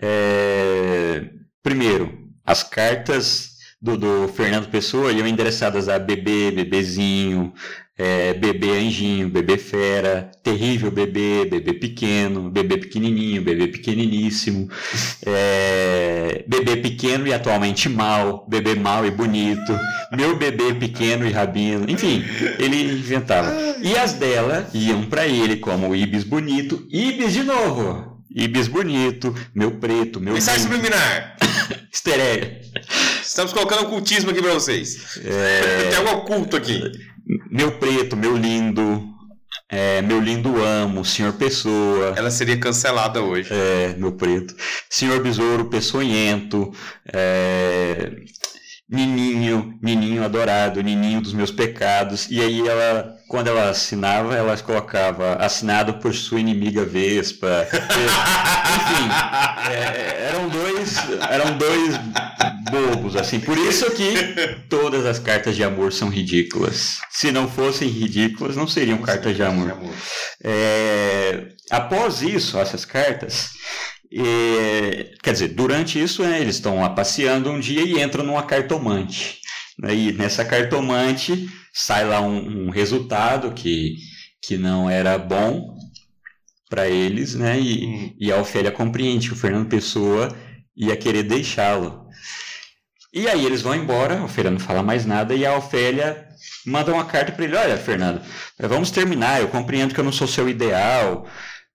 É, primeiro, as cartas do, do Fernando Pessoa iam endereçadas a bebê, bebezinho, é, bebê anjinho, bebê fera, terrível bebê, bebê pequeno, bebê pequenininho, bebê pequeniníssimo, é, bebê pequeno e atualmente mal, bebê mal e bonito, meu bebê pequeno e rabino, enfim, ele inventava. E as dela iam para ele como Ibis bonito, Ibis de novo. Ibis bonito, meu preto, meu.
Mensagem subliminar.
Esteré.
Estamos colocando ocultismo aqui para vocês. É... Tem algo oculto aqui.
Meu preto, meu lindo, é, meu lindo amo, senhor Pessoa.
Ela seria cancelada hoje.
É, meu preto. Senhor Besouro, Peçonhento. É, Nininho, Nininho adorado, Nininho dos meus pecados. E aí ela, quando ela assinava, ela colocava assinado por sua inimiga Vespa. Enfim, é, eram dois, eram dois bobos assim. Por isso que todas as cartas de amor são ridículas. Se não fossem ridículas, não seriam cartas de amor. É, após isso, essas cartas e, quer dizer, durante isso, né, eles estão lá passeando um dia e entram numa cartomante. Né, e nessa cartomante sai lá um, um resultado que, que não era bom para eles, né? E, hum. e a Ofélia compreende que o Fernando Pessoa ia querer deixá-lo. E aí eles vão embora, a Ofélia não fala mais nada e a Ofélia manda uma carta para ele: Olha, Fernando, vamos terminar. Eu compreendo que eu não sou seu ideal.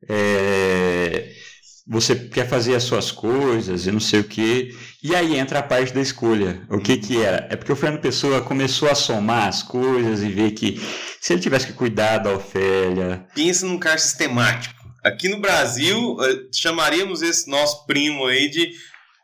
É você quer fazer as suas coisas e não sei o que. E aí entra a parte da escolha. O que que era? É porque o Fernando Pessoa começou a somar as coisas e ver que se ele tivesse que cuidar da Ofélia...
Pensa num cara sistemático. Aqui no Brasil, eh, chamaríamos esse nosso primo aí de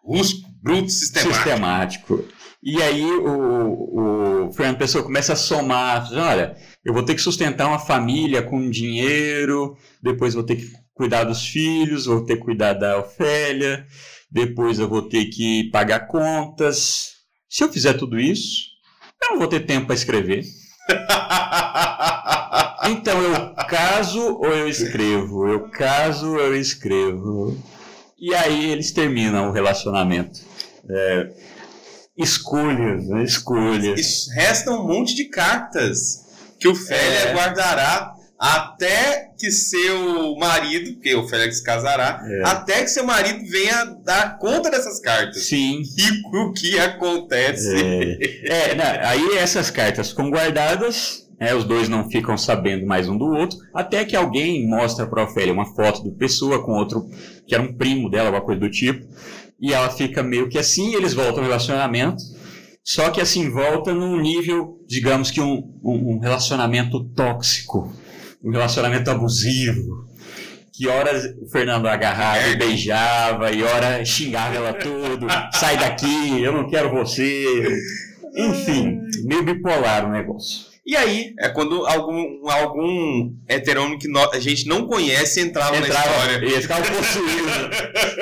rusco, bruto sistemático.
Sistemático. E aí o, o Fernando Pessoa começa a somar, olha, eu vou ter que sustentar uma família com dinheiro, depois vou ter que cuidar dos filhos, vou ter que cuidar da Ofélia, depois eu vou ter que pagar contas. Se eu fizer tudo isso, eu não vou ter tempo para escrever. então eu caso ou eu escrevo? Eu caso ou eu escrevo? E aí eles terminam o relacionamento. É, escolhas, né? escolhas.
Resta um monte de cartas que o Félia é. guardará até que seu marido, porque o Félix casará, é. até que seu marido venha dar conta dessas cartas.
Sim.
E o que acontece?
É, é não, aí essas cartas ficam guardadas, né, os dois não ficam sabendo mais um do outro, até que alguém mostra para Ofélia uma foto do Pessoa com outro, que era um primo dela, alguma coisa do tipo, e ela fica meio que assim, eles voltam ao relacionamento, só que assim, volta num nível, digamos que um, um relacionamento tóxico um relacionamento abusivo, que horas o Fernando agarrava e beijava, e hora xingava ela tudo, sai daqui, eu não quero você. Enfim, meio bipolar o negócio.
E aí, é quando algum, algum heterônimo que a gente não conhece entrava, entrava na história.
E ficava possuído.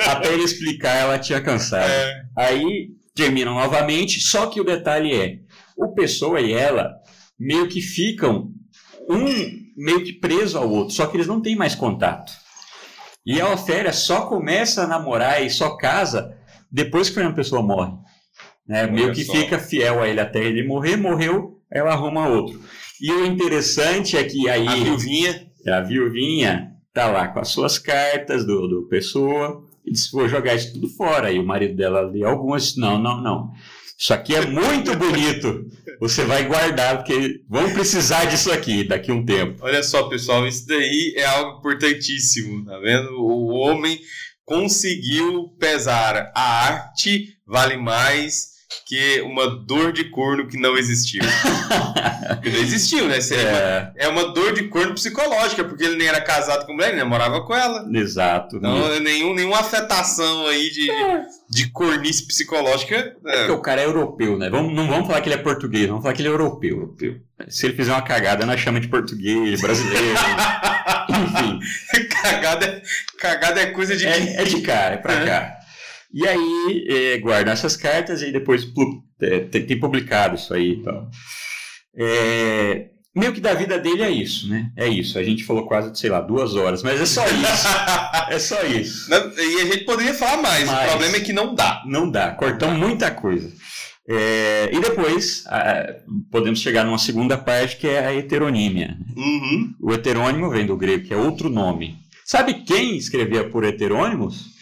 Até ele explicar, ela tinha cansado. É. Aí terminam novamente, só que o detalhe é, o Pessoa e ela meio que ficam um meio que preso ao outro, só que eles não têm mais contato. E a Ofélia só começa a namorar e só casa depois que uma pessoa morre. Né? Meio que só. fica fiel a ele até ele morrer, morreu, ela arruma outro. E o interessante é que aí.
A viuvinha.
A viuvinha tá lá com as suas cartas do, do pessoa e disse: vou jogar isso tudo fora. E o marido dela lê algumas. Não, não, não. Isso aqui é muito bonito. Você vai guardar, porque vamos precisar disso aqui daqui a um tempo.
Olha só, pessoal, isso daí é algo importantíssimo, tá vendo? O homem conseguiu pesar. A arte vale mais que uma dor de corno que não existiu. que não existiu, né? É. Uma, é uma dor de corno psicológica, porque ele nem era casado com mulher, ele namorava com ela.
Exato.
Então, nenhum, nenhuma afetação aí de, é. de cornice psicológica. É.
é. Porque o cara é europeu, né? Vamos, não vamos falar que ele é português, vamos falar que ele é europeu. europeu. Se ele fizer uma cagada, nós chama de português, brasileiro. Enfim.
cagada, cagada é coisa de.
É, é de cá, é pra é. cá. E aí é, guardam essas cartas e depois é, tem, tem, publicado isso aí. Então. É, meio que da vida dele é isso, né? É isso. A gente falou quase, sei lá, duas horas, mas é só isso. é só isso.
E a gente poderia falar mais, mas o problema é que não dá.
Não dá, cortamos muita coisa. É, e depois a, podemos chegar numa segunda parte que é a heteronímia.
Uhum.
O heterônimo vem do grego, que é outro nome. Sabe quem escrevia por heterônimos?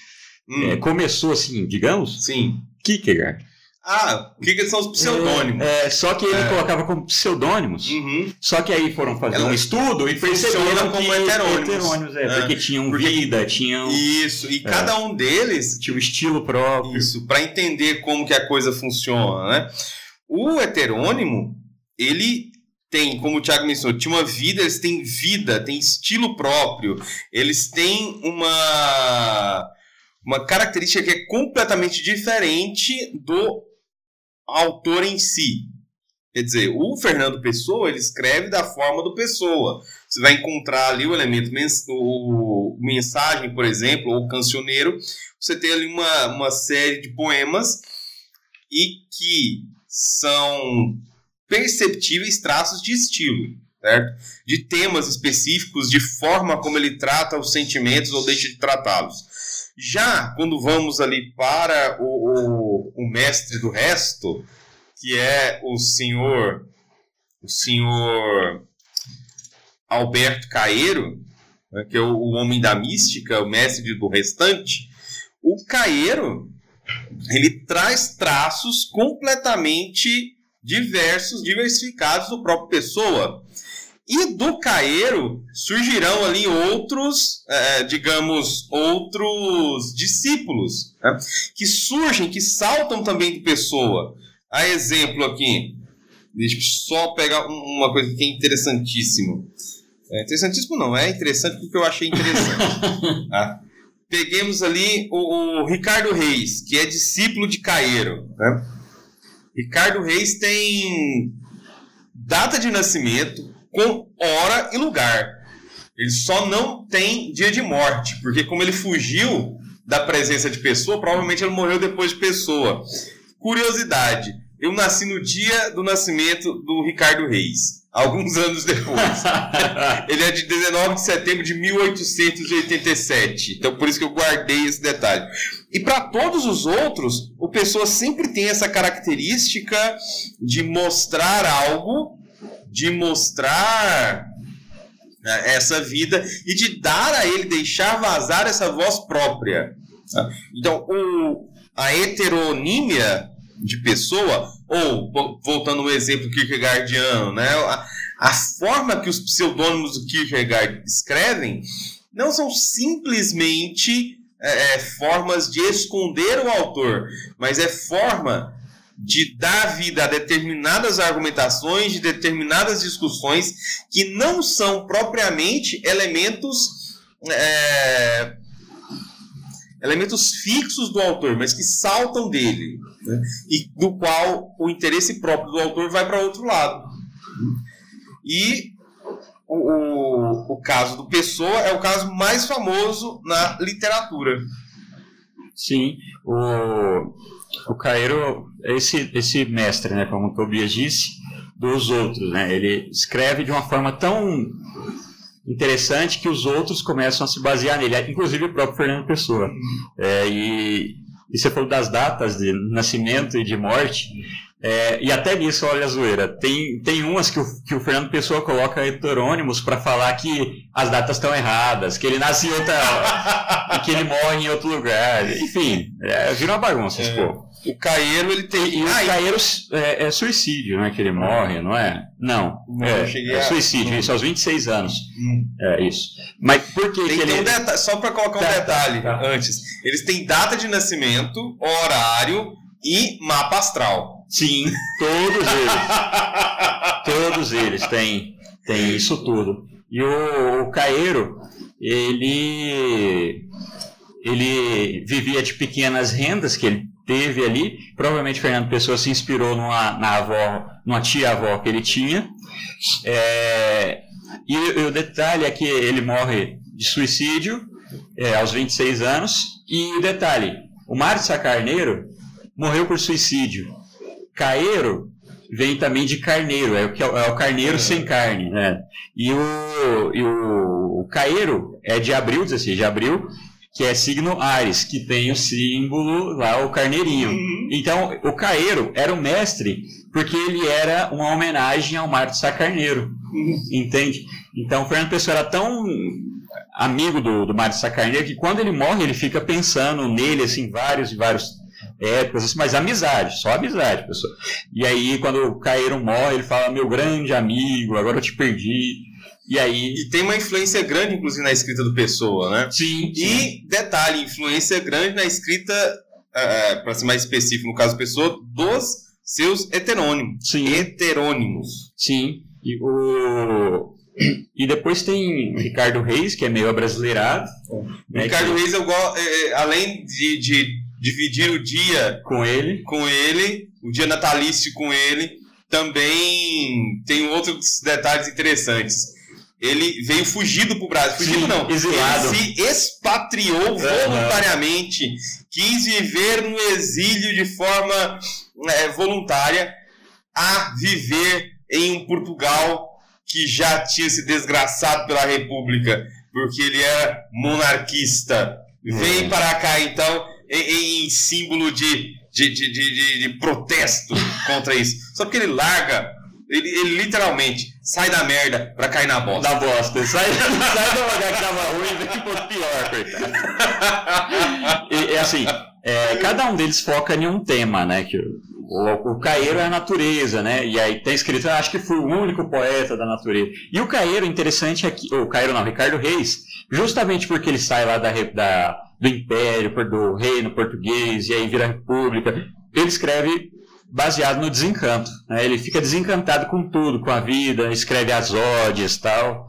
Hum. É, começou assim, digamos?
Sim.
Kierkegaard.
Ah, o que, são os pseudônimos?
É, é só que ele é. colocava como pseudônimos.
Uhum.
Só que aí foram fazer Ela um estudo e perceberam
como heterônimos.
heterônimos é, é, porque tinham porque... vida, tinham.
Isso, e cada um deles
tinha um estilo próprio.
Isso, para entender como que a coisa funciona, né? O heterônimo, ele tem, como o Thiago mencionou, tinha uma vida, eles têm vida, têm estilo próprio, eles têm uma uma característica que é completamente diferente do autor em si. Quer dizer, o Fernando Pessoa ele escreve da forma do Pessoa. Você vai encontrar ali o elemento o mensagem, por exemplo, ou cancioneiro. Você tem ali uma, uma série de poemas e que são perceptíveis traços de estilo, certo? De temas específicos, de forma como ele trata os sentimentos ou deixa de tratá-los. Já quando vamos ali para o, o, o mestre do resto, que é o senhor o senhor Alberto Caeiro, né, que é o, o, homem da mística, o mestre do restante, o Caeiro ele traz traços completamente diversos, diversificados do próprio Pessoa. E do Caeiro surgirão ali outros, é, digamos, outros discípulos né? que surgem, que saltam também de pessoa. A exemplo aqui, deixa eu só pegar uma coisa que é interessantíssimo. É interessantíssimo não, é interessante porque eu achei interessante. tá? Peguemos ali o, o, Ricardo Reis, que é discípulo de Caeiro. Né? Ricardo Reis tem data de nascimento, com hora e lugar. Ele só não tem dia de morte, porque como ele fugiu da presença de pessoa, provavelmente ele morreu depois de pessoa. Curiosidade, eu nasci no dia do nascimento do Ricardo Reis, alguns anos depois. ele é de 19 de setembro de 1887, então por isso que eu guardei esse detalhe. E para todos os outros, o pessoa sempre tem essa característica de mostrar algo de mostrar né, essa vida e de dar a ele, deixar vazar essa voz própria. Então, o, a heteronímia de pessoa, ou voltando ao exemplo Kierkegaardiano, né, a, a forma que os pseudônimos do Kierkegaard escrevem não são simplesmente é, é formas de esconder o autor, mas é forma de dar vida a determinadas argumentações, de determinadas discussões que não são propriamente elementos é, elementos fixos do autor, mas que saltam dele, né? e do qual o interesse próprio do autor vai para outro lado. E o, o, o, caso do Pessoa é o caso mais famoso na literatura.
Sim, o, o Cairo é esse, esse mestre, né, como o Tobias disse, dos outros. Né? Ele escreve de uma forma tão interessante que os outros começam a se basear nele, inclusive o próprio Fernando Pessoa. É, e, e você falou das datas de nascimento e de morte. É, e até nisso, olha a zoeira. Tem, tem umas que o, que o Fernando Pessoa coloca heterônimos para falar que as datas estão erradas, que ele nasce em outra. e que ele morre em outro lugar. Enfim, é, vira uma bagunça esse é. povo.
O Caeiro, ele tem.
E o Caeiro é, é, suicídio, né? Que ele morre, não é? Não. não é, é suicídio, isso aos 26 anos. Hum. É isso. Mas por que,
tem,
que ele.
Um detalhe, só para colocar um tá, detalhe tá, tá. antes. Eles têm data de nascimento, horário e mapa astral.
Sim, todos eles. todos eles têm, têm isso tudo. E o, o Caeiro, ele ele vivia de pequenas rendas que ele teve ali. Provavelmente Fernando Pessoa se inspirou numa, na avó, numa tia-avó que ele tinha. É, e, e, o detalhe é que ele morre de suicídio é, aos 26 anos. E o detalhe, o Márcio Carneiro morreu por suicídio. Caeiro vem também de carneiro, é o, é o carneiro é. sem carne. Né? E, o, e o, o Caeiro é de abril, 16 de abril, que é signo Ares, que tem o símbolo lá, o carneirinho. Uhum. Então, o Caeiro era o mestre porque ele era uma homenagem ao Marte Sá Carneiro. Uhum. Entende? Então, o Fernando Pessoa era tão amigo do, do Marte Sá Carneiro que quando ele morre, ele fica pensando nele, assim, vários e vários épocas, assim, mas amizade, só amizade, pessoal. E aí, quando o Caeiro morre, ele fala, meu grande amigo, agora eu te perdi. E aí.
E tem uma influência grande, inclusive, na escrita do Pessoa, né?
Sim.
sim. E, detalhe, influência grande na escrita, uh, é, é, para ser mais específico, no caso do Pessoa, dos seus heterônimos.
Sim.
Heterônimos.
Sim. E, o... e depois tem o Ricardo Reis, que é meio abrasileirado.
Né, Ricardo que... Reis, eu gosto, é, além de, de dividir o dia
com ele,
com ele, o dia natalício com ele, também tem outros detalhes interessantes ele veio fugido pro Brasil. Fugido Sim, não.
Exilado.
Ele se expatriou uhum. voluntariamente, quis viver no exílio de forma é, voluntária, a viver em um Portugal que já tinha se desgraçado pela República, porque ele era monarquista. Uhum. Vem para cá, então, em, em símbolo de, de, de, de, de protesto contra isso. Só porque ele larga ele, ele, literalmente sai da merda pra cair na bosta.
Da bosta. Sai, sai do lugar que tava ruim e vem pro pior, coitado. E, é assim, é, cada um deles foca em um tema, né? Que o, o Caeiro é a natureza, né? E aí tem escrito, acho que fui o único poeta da natureza. E o Caeiro, interessante aqui, o Caeiro não, Ricardo Reis, justamente porque ele sai lá da, da, do Império, do reino português, e aí vira república, ele escreve baseado no desencanto. Né? Ele fica desencantado com tudo, com a vida, escreve as ódias tal,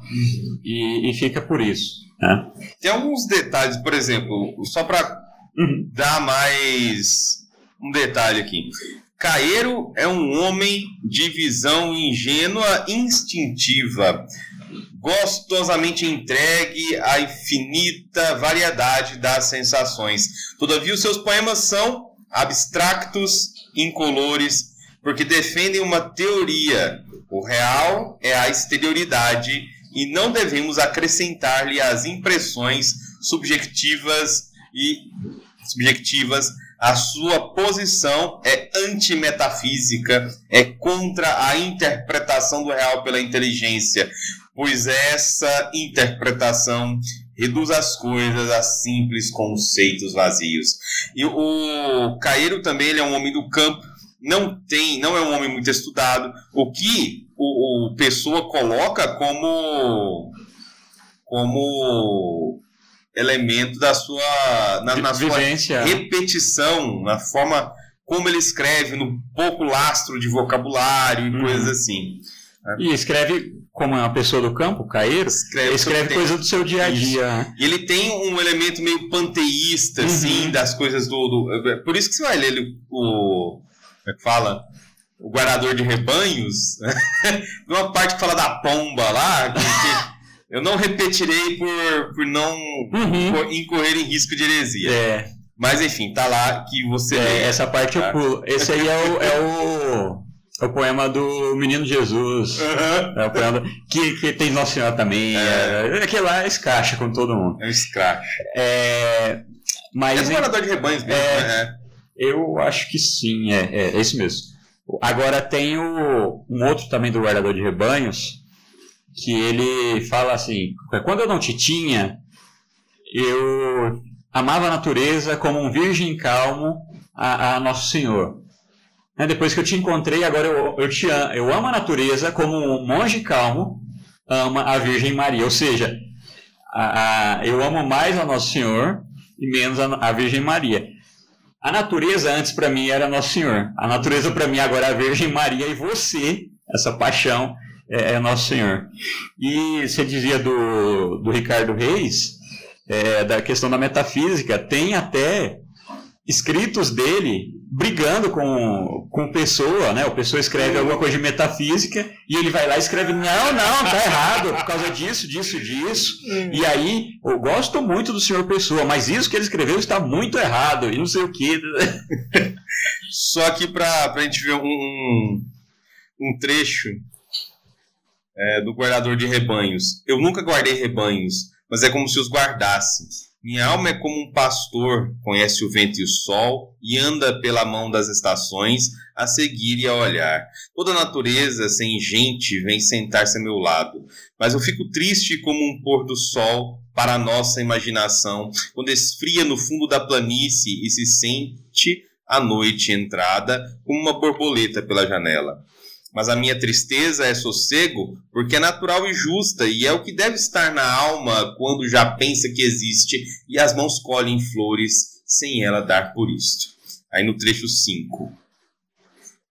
e, e fica por isso. Né?
Tem alguns detalhes, por exemplo, só para uhum. dar mais um detalhe aqui. Caeiro é um homem de visão ingênua, instintiva, gostosamente entregue à infinita variedade das sensações. Todavia, os seus poemas são abstractos incolores, porque defendem uma teoria. O real é a exterioridade e não devemos acrescentar-lhe as impressões subjetivas e subjetivas. A sua posição é antimetafísica, é contra a interpretação do real pela inteligência, pois essa interpretação reduz as coisas a simples conceitos vazios. E o Cairo também ele é um homem do campo, não tem, não é um homem muito estudado, o que o, o Pessoa coloca como como elemento da sua na, na sua repetição, na forma como ele escreve, no pouco lastro de vocabulário e uhum. coisas assim.
E escreve como é uma pessoa do campo, caeiro,
Escreve,
escreve coisa do seu dia a dia. né?
E ele tem um elemento meio panteísta,
Uhum.
assim, das coisas do, do- Por isso que você vai ler ele, o. Como é que fala? O guardador de rebanhos. Numa parte que fala da pomba lá, que, que eu não repetirei por, por não
Uhum.
co- incorrer em risco de heresia.
É,
Mas enfim, tá lá que você
é,
lê.
essa parte eu
Tá.
pulo. Esse aí é o, é o, é o poema do Menino Jesus.
Aham.
É o poema do- que, que tem Nossa Senhora também. É, é que lá escaixa com todo mundo.
É um scratch.
É,
É
mas
do guardador de rebanhos mesmo,
É.
né?
eu acho que sim, é, é, é isso mesmo. Agora tem o, um outro também do guardador de rebanhos, que ele fala assim: quando eu não te tinha, eu amava a natureza como um virgem calmo a, a Nosso Senhor. Né, Depois que eu te encontrei, agora eu, eu te amo. Eu amo a natureza como um monge calmo ama a Virgem Maria. Ou seja, a- a- eu amo mais a Nosso Senhor e menos a, a Virgem Maria. A natureza antes para mim era Nosso Senhor. A natureza para mim agora é a Virgem Maria e você, essa paixão, é, é Nosso Senhor. E você dizia do, do Ricardo Reis, é, da questão da metafísica, tem até escritos dele brigando com, com pessoa, né? O pessoa escreve alguma coisa de metafísica e ele vai lá e escreve, não, não, tá errado, por causa disso, disso, disso. E aí, eu gosto muito do senhor Pessoa, mas isso que ele escreveu está muito errado, e não sei o que.
Só que pra, pra gente ver um, um trecho é, do guardador de rebanhos. Eu nunca guardei rebanhos, mas é como se os guardasse. Minha alma é como um pastor, conhece o vento e o sol, e anda pela mão das estações, a seguir e a olhar. Toda a natureza, sem gente, vem sentar-se a meu lado. Mas eu fico triste como um pôr do sol para a nossa imaginação, quando esfria no fundo da planície e se sente a noite entrada como uma borboleta pela janela. Mas a minha tristeza é sossego, porque é natural e justa, e é o que deve estar na alma quando já pensa que existe e as mãos colhem flores sem ela dar por isto. Aí no trecho 5.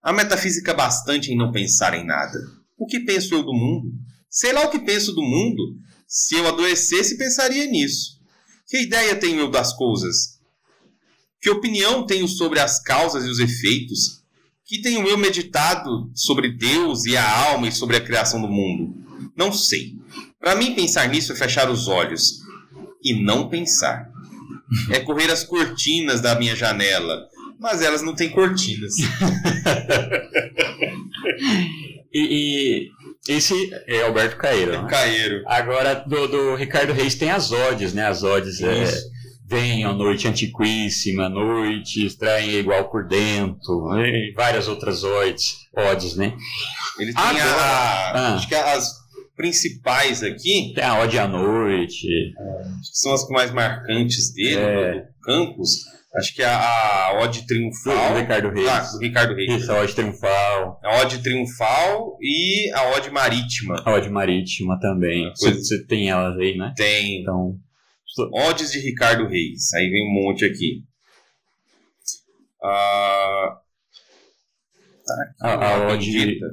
A metafísica bastante em não pensar em nada. O que penso eu do mundo? Sei lá o que penso do mundo. Se eu adoecesse, pensaria nisso. Que ideia tenho eu das coisas? Que opinião tenho sobre as causas e os efeitos? Que tenho eu meditado sobre Deus e a alma e sobre a criação do mundo? Não sei. Para mim, pensar nisso é fechar os olhos e não pensar. É correr as cortinas da minha janela, mas elas não têm cortinas.
E, e esse é Alberto Caeiro. Né?
Caeiro.
Agora, do, do Ricardo Reis tem as odes, né? As odes é. Venham, noite antiquíssima, noite estranha igual por dentro, e várias outras odes, odes, né?
Ele tem
Agora-
a,
Ah.
acho que as principais aqui,
Tem a ode à noite,
acho que são as mais marcantes dele,
É.
do Campos. Acho que é a, a Ode
do
Triunfal.
Ricardo Reis.
Ah, do Ricardo Reis.
Isso, a ode triunfal,
A Ode Triunfal e a Ode Marítima.
a ode marítima também. Você tem elas aí, né?
Tem
Então,
Odes de Ricardo Reis. Aí vem um monte aqui. Ah,
a, a ode.
bendita.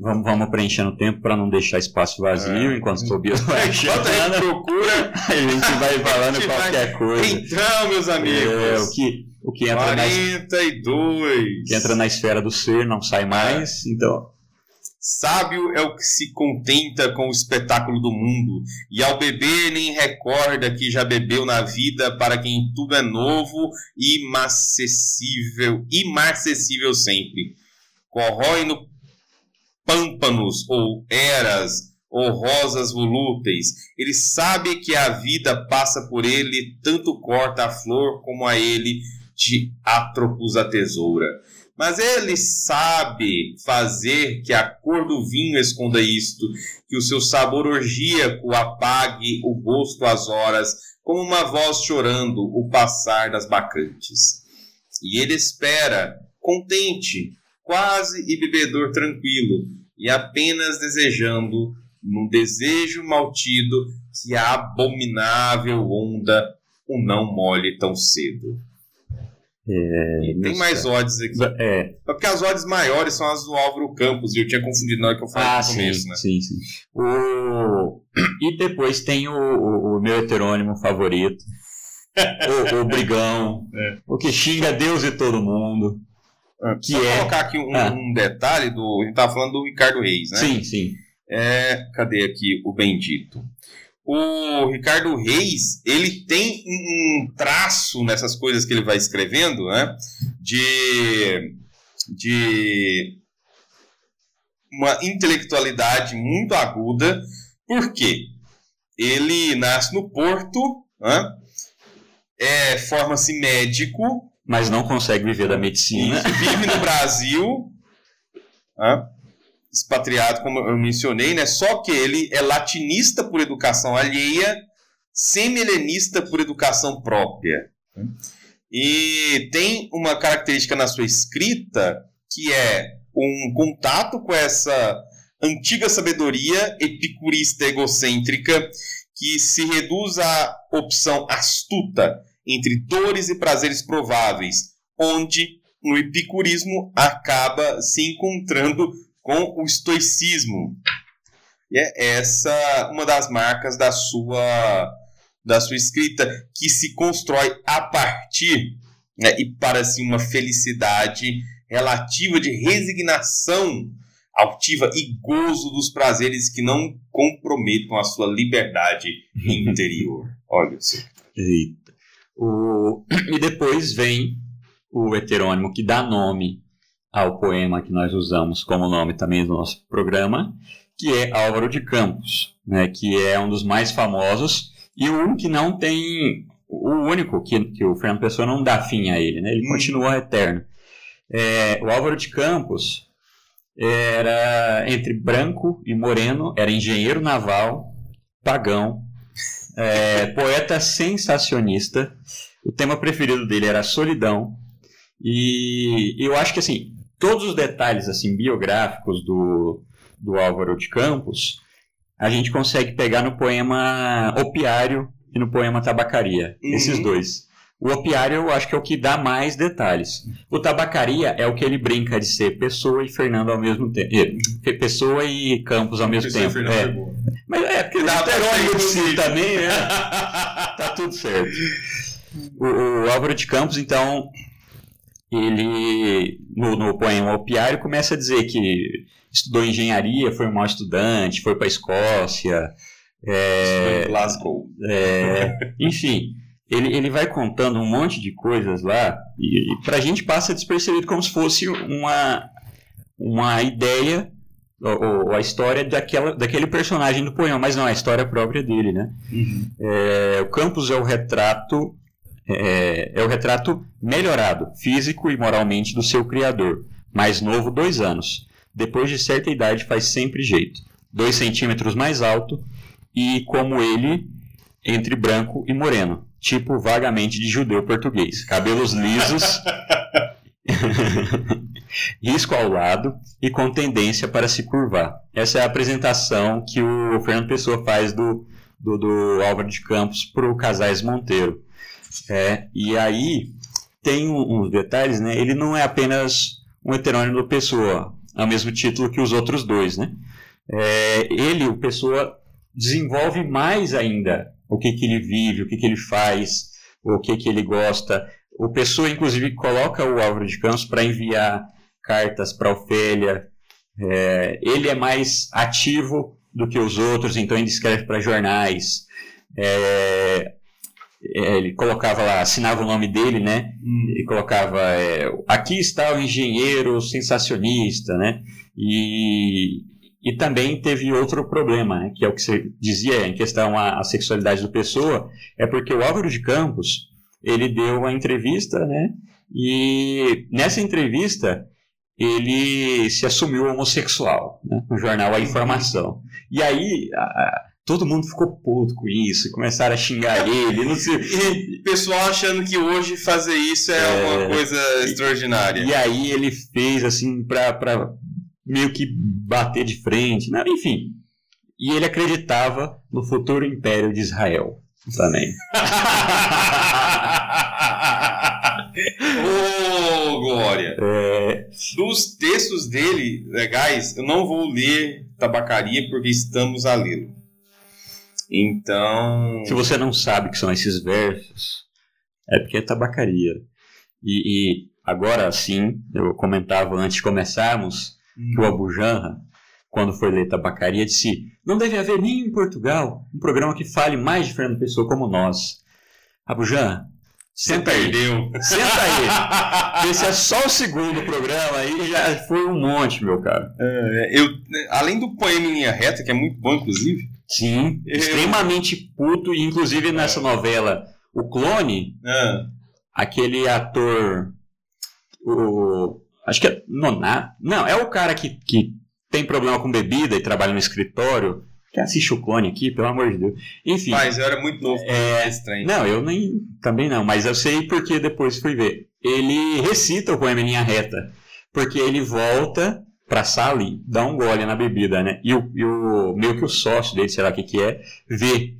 Vamos, vamos preenchendo o tempo para não deixar espaço vazio
É.
enquanto o Tobias vai
Enquanto a gente procura.
A gente vai falando
A gente
qualquer coisa.
Então, meus amigos.
É, o que, o que entra na,
42.
que entra na esfera do ser não sai mais. Então,
Sábio é o que se contenta com o espetáculo do mundo, e ao beber nem recorda que já bebeu na vida, para quem tudo é novo e imacessível, imarcessível sempre. Corrói no pâmpanos ou eras ou rosas volúteis. Ele sabe que a vida passa por ele, tanto corta a flor como a ele de Atropos a tesoura. Mas ele sabe fazer que a cor do vinho esconda isto, que o seu sabor orgíaco apague o gosto às horas, como uma voz chorando o passar das bacantes. E ele espera, contente, quase e bebedor tranquilo, e apenas desejando, num desejo maltido, que a abominável onda o não molhe tão cedo.
É,
Tem mais odds aqui.
É.
É porque as odds maiores são as do Álvaro Campos, e eu tinha confundido na hora que eu falei
Ah,
no
sim,
começo, né?
sim, sim. O... E depois tem o, o- o meu heterônimo favorito, o, o Brigão,
É.
o que xinga Deus e todo mundo. Que
Só
é-
colocar aqui um,
Ah.
um detalhe do. A gente tava falando do Ricardo Reis, né?
Sim, sim.
É, cadê aqui o bendito? O Ricardo Reis, ele tem um traço nessas coisas que ele vai escrevendo, né? De, de uma intelectualidade muito aguda. Por quê? Ele nasce no Porto, né? É, forma-se médico,
Mas não consegue viver da medicina.
isso, vive no Brasil, né? Expatriado, como eu mencionei, né? Só que ele é latinista por educação alheia, semi-helenista por educação própria. E tem uma característica na sua escrita que é um contato com essa antiga sabedoria epicurista egocêntrica que se reduz à opção astuta entre dores e prazeres prováveis, onde o epicurismo acaba se encontrando com o estoicismo. E é essa uma das marcas da sua da sua escrita que se constrói a partir né, e para assim uma felicidade relativa de resignação altiva e gozo dos prazeres que não comprometam a sua liberdade interior. Olha só.
Eita. O... E depois vem o heterônimo que dá nome ao poema que nós usamos como nome também do nosso programa, que é Álvaro de Campos, né, que é um dos mais famosos e o que não tem o único que, que o Fernando Pessoa não dá fim a ele, né? Ele
Hum.
continua eterno. É, o Álvaro de Campos era entre branco e moreno, era engenheiro naval, pagão, é, poeta sensacionista. O tema preferido dele era solidão. E eu acho que assim, todos os detalhes assim biográficos do, do Álvaro de Campos, a gente consegue pegar no poema Opiário e no poema Tabacaria,
Uhum.
esses dois. O Opiário eu acho que é o que dá mais detalhes. O Tabacaria é o que ele brinca de ser Pessoa e Fernando ao mesmo tempo. Eh, Pessoa e Campos ao mesmo tempo. É.
é.
Mas é, porque
Dá ser
de si também, né? tá tudo certo. O, o Álvaro de Campos, então, ele, no, no poema Opiário, começa a dizer que estudou engenharia, foi um mau estudante, foi para a Escócia, é,
Glasgow.
é, enfim, ele, ele vai contando um monte de coisas lá e, e pra gente passa despercebido como se fosse uma, uma ideia ou, ou a história daquela, daquele personagem do poema, mas não, é a história própria dele, né? É, o Campos é o retrato é, é o retrato melhorado, físico e moralmente, do seu criador. Mais novo, dois anos. Depois de certa idade, faz sempre jeito. Dois centímetros mais alto e, como ele, entre branco e moreno. Tipo vagamente de judeu português. Cabelos lisos, risco ao lado e com tendência para se curvar. Essa é a apresentação que o Fernando Pessoa faz do, do, do Álvaro de Campos para o Casais Monteiro. É, e aí tem uns detalhes, né? Ele não é apenas um heterônimo do Pessoa, ao mesmo título que os outros dois, né? É, ele, o Pessoa, desenvolve mais ainda o que, que ele vive, o que, que ele faz, o que, que ele gosta. O Pessoa, inclusive, coloca o Álvaro de Campos para enviar cartas para Ofélia. É, ele é mais ativo do que os outros, então ele escreve para jornais. É, é, ele colocava lá, assinava o nome dele, né? E colocava, é, aqui está o engenheiro sensacionista, né? E, e também teve outro problema, né? que é o que você dizia em questão à, à sexualidade do pessoa, é porque o Álvaro de Campos, ele deu uma entrevista, né? E nessa entrevista ele se assumiu homossexual, né? no jornal A Informação. E aí a- todo mundo ficou puto com isso, começaram a xingar ele, não sei.
E pessoal achando que hoje fazer isso é,
É.
uma coisa extraordinária.
E aí ele fez assim pra, pra meio que bater de frente, né? enfim. E ele acreditava no futuro império de Israel também.
Ô, oh, Glória!
É...
Dos textos dele, legais, eu não vou ler Tabacaria porque estamos a lê-lo. Então.
Se você não sabe que são esses versos, é porque é tabacaria. E, e agora sim, eu comentava antes de começarmos hum. que o Abu Janra, quando foi ler tabacaria, disse: Não deve haver nem em Portugal um programa que fale mais de Fernando Pessoa como nós. Abu Janra, Senta aí.
Perdeu.
Senta aí. Esse é só o segundo programa aí, já foi um monte, meu cara.
É, eu, além do poema em linha reta, que é muito bom, inclusive.
Sim, eu... extremamente puto, e inclusive nessa novela, o Clone,
é.
aquele ator. O, acho que é Nonato. Não, é o cara que, que tem problema com bebida e trabalha no escritório. Quem assiste o clone aqui, pelo amor de Deus. Enfim.
Mas eu era muito novo, é estranho.
Não, eu nem. Também não, mas eu sei porque depois fui ver. Ele recita o poema em linha reta. Porque ele volta pra sala e dá um gole na bebida, né? E o, e o meio que o sócio dele, sei lá o que que é, vê.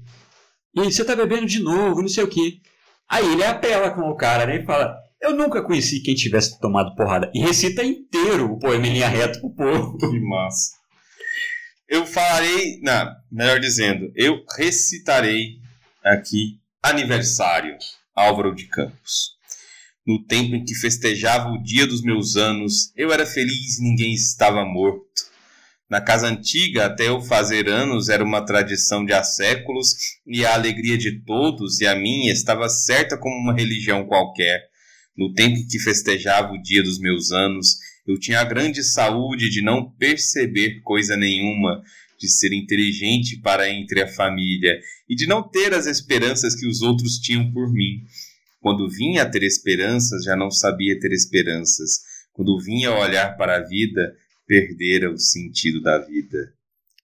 E você tá bebendo de novo, não sei o que. Aí ele apela com o cara, né? E fala: Eu nunca conheci quem tivesse tomado porrada. E recita inteiro o poema em linha reta pro povo.
Que massa. Eu falarei, não, melhor dizendo, eu recitarei aqui aniversário Álvaro de Campos. No tempo em que festejava o dia dos meus anos, eu era feliz e ninguém estava morto. Na casa antiga, até eu fazer anos, era uma tradição de há séculos, e a alegria de todos e a minha estava certa como uma religião qualquer. No tempo em que festejava o dia dos meus anos, eu tinha a grande saúde de não perceber coisa nenhuma, de ser inteligente para entre a família e de não ter as esperanças que os outros tinham por mim. Quando vinha a ter esperanças, já não sabia ter esperanças. Quando vinha a olhar para a vida, perdera o sentido da vida.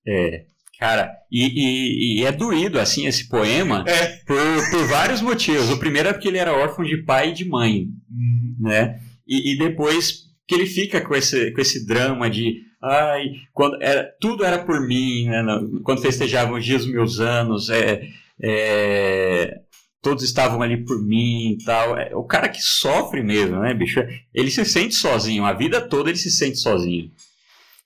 É, Cara, e, e, e, é doído, assim, esse poema,
é.
por, por vários motivos. O primeiro é porque ele era órfão de pai e de mãe,
uhum.
né? E, e, depois que ele fica com esse, com esse drama de ai, quando era, tudo era por mim, né? quando festejavam os dias meus anos, é, é, todos estavam ali por mim e tal. É, o cara que sofre mesmo, né, bicho? Ele se sente sozinho, a vida toda ele se sente sozinho.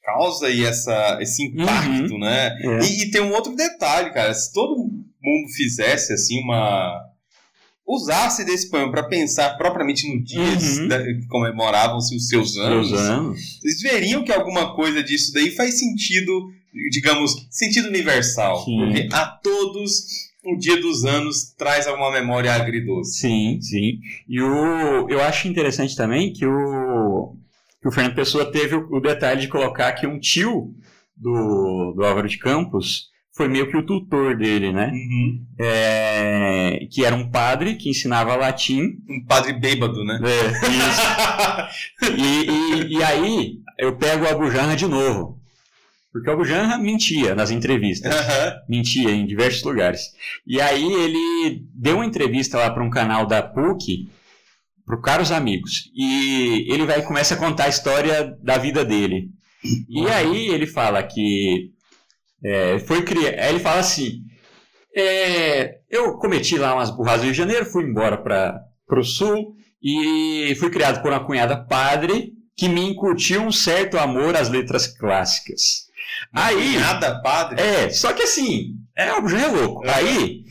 Causa aí essa, esse impacto, uhum. né?
É.
E, e tem um outro detalhe, cara. Se todo mundo fizesse assim uma usasse desse poema para pensar propriamente no dia uhum. que comemoravam-se os seus anos,
seus anos,
vocês veriam que alguma coisa disso daí faz sentido, digamos, sentido universal.
Sim.
Porque a todos o dia dos anos traz alguma memória agridoce.
Sim, sim. E o, eu acho interessante também que o, que o Fernando Pessoa teve o, o detalhe de colocar que um tio do, do Álvaro de Campos foi meio que o tutor dele, né?
Uhum.
É, que era um padre que ensinava latim.
Um padre bêbado, né?
É, isso. e, e, e, aí eu pego o Abujanra de novo. Porque o Abujanra mentia nas entrevistas.
Uhum.
Mentia em diversos lugares. E aí ele deu uma entrevista lá para um canal da PUC, para Caros Amigos. E ele vai começa a contar a história da vida dele. E aí ele fala que é, foi criar. Aí ele fala assim: é, eu cometi lá umas burradas no Rio de Janeiro, fui embora para o sul e fui criado por uma cunhada padre que me incutiu um certo amor às letras clássicas.
Aí, nada padre?
É, só que assim, é, já é louco. É. Aí,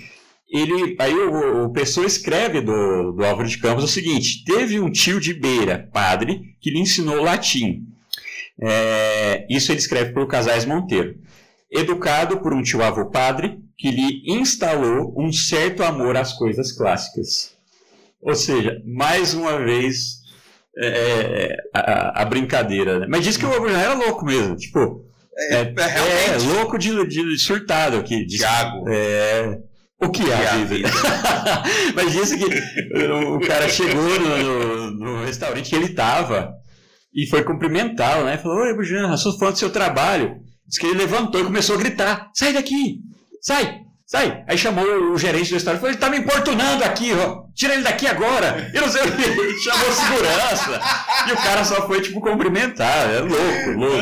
ele, aí o, o pessoa escreve do, do Álvaro de Campos o seguinte: teve um tio de beira, padre, que lhe ensinou latim. É, isso ele escreve por Casais Monteiro educado por um tio-avô padre que lhe instalou um certo amor às coisas clássicas. Ou seja, mais uma vez é, é a, a, brincadeira. Né? Mas diz que o avô já era louco mesmo, tipo.
É, é, é,
é louco de, de surtado aqui.
Tiago.
É. O que é a vida? Mas disse que o cara chegou no, no, no restaurante que ele estava e foi cumprimentá-lo, né? Falou: Oi, Bujan, sou fã do seu trabalho. Diz que ele levantou e começou a gritar: sai daqui! Sai! Sai! Aí chamou o gerente do restaurante e falou: ele tá me importunando aqui, ó. Tira ele daqui agora! Eu não sei o que. chamou segurança. e o cara só foi, tipo, cumprimentar. É louco, louco.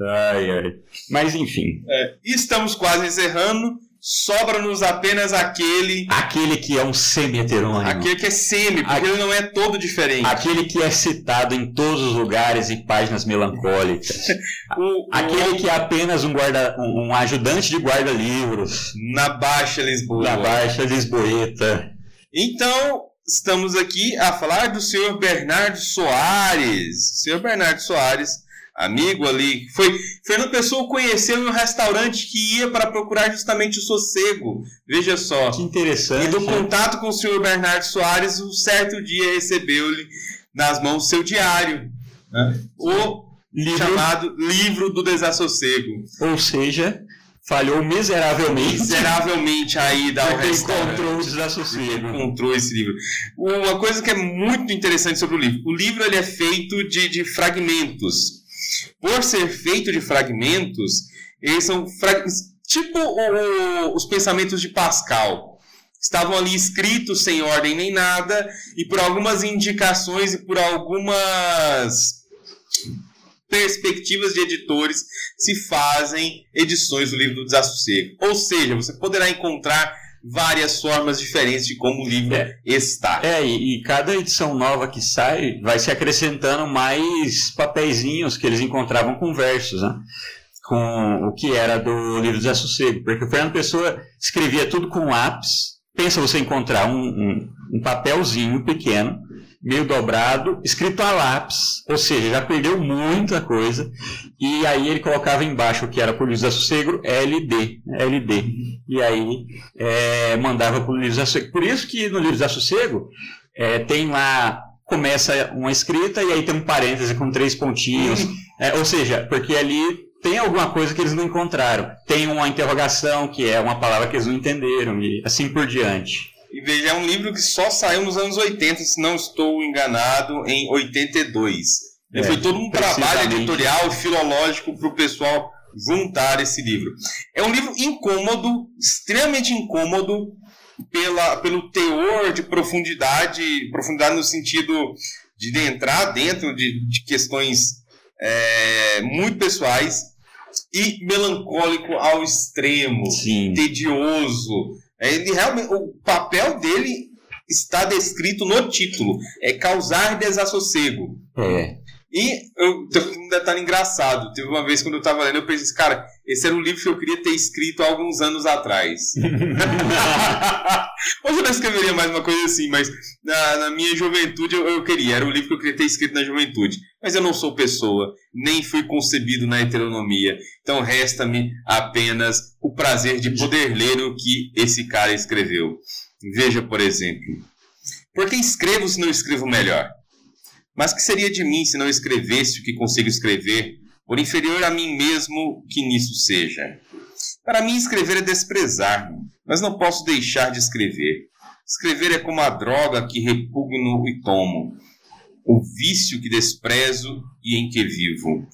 Ai, ai. Mas enfim.
É, estamos quase encerrando. sobra-nos apenas aquele.
Aquele que é um semi-heterônimo.
Aquele que é semi, porque ele não é todo diferente.
Aquele que é citado em todos os lugares e páginas melancólicas. o, aquele o... que é apenas um, guarda, um, um ajudante de guarda-livros.
Na Baixa Lisboa.
Na Baixa Lisboeta.
Então, estamos aqui a falar do senhor Bernardo Soares. Senhor Bernardo Soares amigo ali. Foi Fernando Pessoa conheceu em um restaurante que ia para procurar justamente o sossego. Veja só.
Que interessante.
E do contato com o senhor Bernardo Soares, um certo dia recebeu-lhe nas mãos seu diário. Né? O livro... chamado Livro do Desassossego.
Ou seja, falhou miseravelmente.
Miseravelmente aí da
Porque encontrou o desassossego.
Encontrou esse livro. Uma coisa que é muito interessante sobre o livro. O livro ele é feito de, de fragmentos. Por ser feito de fragmentos, eles são tipo o, os pensamentos de Pascal. Estavam ali escritos sem ordem nem nada, e por algumas indicações e por algumas perspectivas de editores se fazem edições do livro do Desassossego. Ou seja, você poderá encontrar várias formas diferentes de como o livro é, está.
É, e, e, cada edição nova que sai vai se acrescentando mais papeizinhos que eles encontravam com versos, né? Com o que era do livro Zé Sossego. Porque o Fernando Pessoa escrevia tudo com lápis. Pensa você encontrar um, um, um papelzinho pequeno meio dobrado, escrito a lápis, ou seja, já perdeu muita coisa. E aí ele colocava embaixo o que era por Luiz da Sossego, LD, LD. E aí é, mandava para o Luiz da Sossego. Por isso que no livro da Sossego é, tem lá começa uma escrita e aí tem um parêntese com três pontinhos. É, ou seja, porque ali tem alguma coisa que eles não encontraram. Tem uma interrogação, que é uma palavra que eles não entenderam, e assim por diante.
E veja, é um livro que só saiu nos anos 80, se não estou enganado, em 82. É, foi todo um trabalho editorial, filológico para o pessoal juntar esse livro. É um livro incômodo, extremamente incômodo, pela, pelo teor de profundidade, profundidade no sentido de entrar dentro de, de questões é, muito pessoais e melancólico ao extremo,
Sim.
tedioso. Ele realmente, o papel dele está descrito no título, é causar desassossego.
É.
E eu, tem um detalhe engraçado. Teve uma vez quando eu estava lendo, eu pensei, cara, esse era um livro que eu queria ter escrito há alguns anos atrás. Hoje eu não escreveria mais uma coisa assim, mas na, na minha juventude eu, eu, queria. Era um livro que eu queria ter escrito na juventude. Mas eu não sou pessoa, nem fui concebido na heteronomia. Então resta-me apenas o prazer de poder ler o que esse cara escreveu. Veja, por exemplo. Por que escrevo se não escrevo melhor? Mas que seria de mim se não escrevesse o que consigo escrever, por inferior a mim mesmo que nisso seja? Para mim, escrever é desprezar-me, mas não posso deixar de escrever. Escrever é como a droga que repugno e tomo, o vício que desprezo e em que vivo.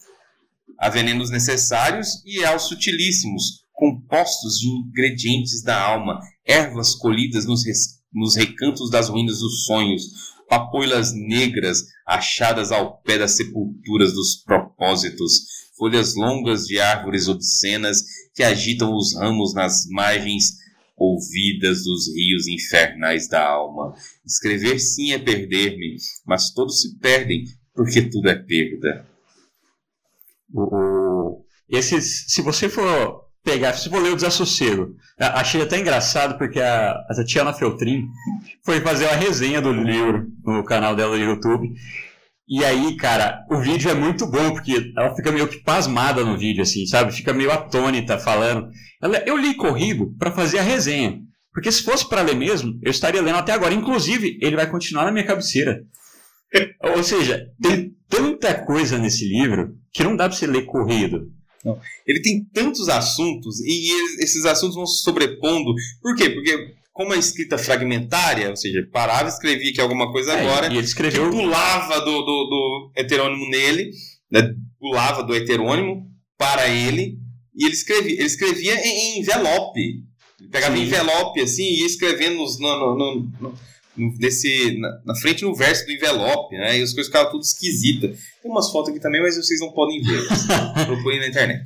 Há venenos necessários e aos sutilíssimos, compostos de ingredientes da alma, ervas colhidas nos, nos recantos das ruínas dos sonhos, papoilas negras achadas ao pé das sepulturas dos propósitos, folhas longas de árvores obscenas que agitam os ramos nas margens ouvidas dos rios infernais da alma. Escrever sim é perder-me, mas todos se perdem, porque tudo é perda.
O, esses, se você for pegar, se for ler o Desassossego, achei até engraçado porque a, a Tatiana Feltrin foi fazer uma resenha do livro no canal dela no YouTube. E aí, cara, o vídeo é muito bom, porque ela fica meio que pasmada no vídeo, assim, sabe? Fica meio atônita falando. Ela, eu li corrido para fazer a resenha. Porque se fosse para ler mesmo, eu estaria lendo até agora. Inclusive, ele vai continuar na minha cabeceira. Ou seja, tem tanta coisa nesse livro que não dá para você ler corrido.
Não. Ele tem tantos assuntos e esses assuntos vão se sobrepondo. Por quê? Porque como a escrita fragmentária, ou seja, parava, escrevia aqui alguma coisa é, agora,
e ele escreveu...
pulava do, do, do heterônimo nele, né, pulava do heterônimo para ele, e ele escrevia, ele escrevia em, em envelope. Ele pegava Sim. envelope assim e ia escrevendo nos, no, no, no, nesse, na, na, frente no verso do envelope, né? E as coisas ficavam tudo esquisitas. Tem umas fotos aqui também, mas vocês não podem ver. Procurem na internet.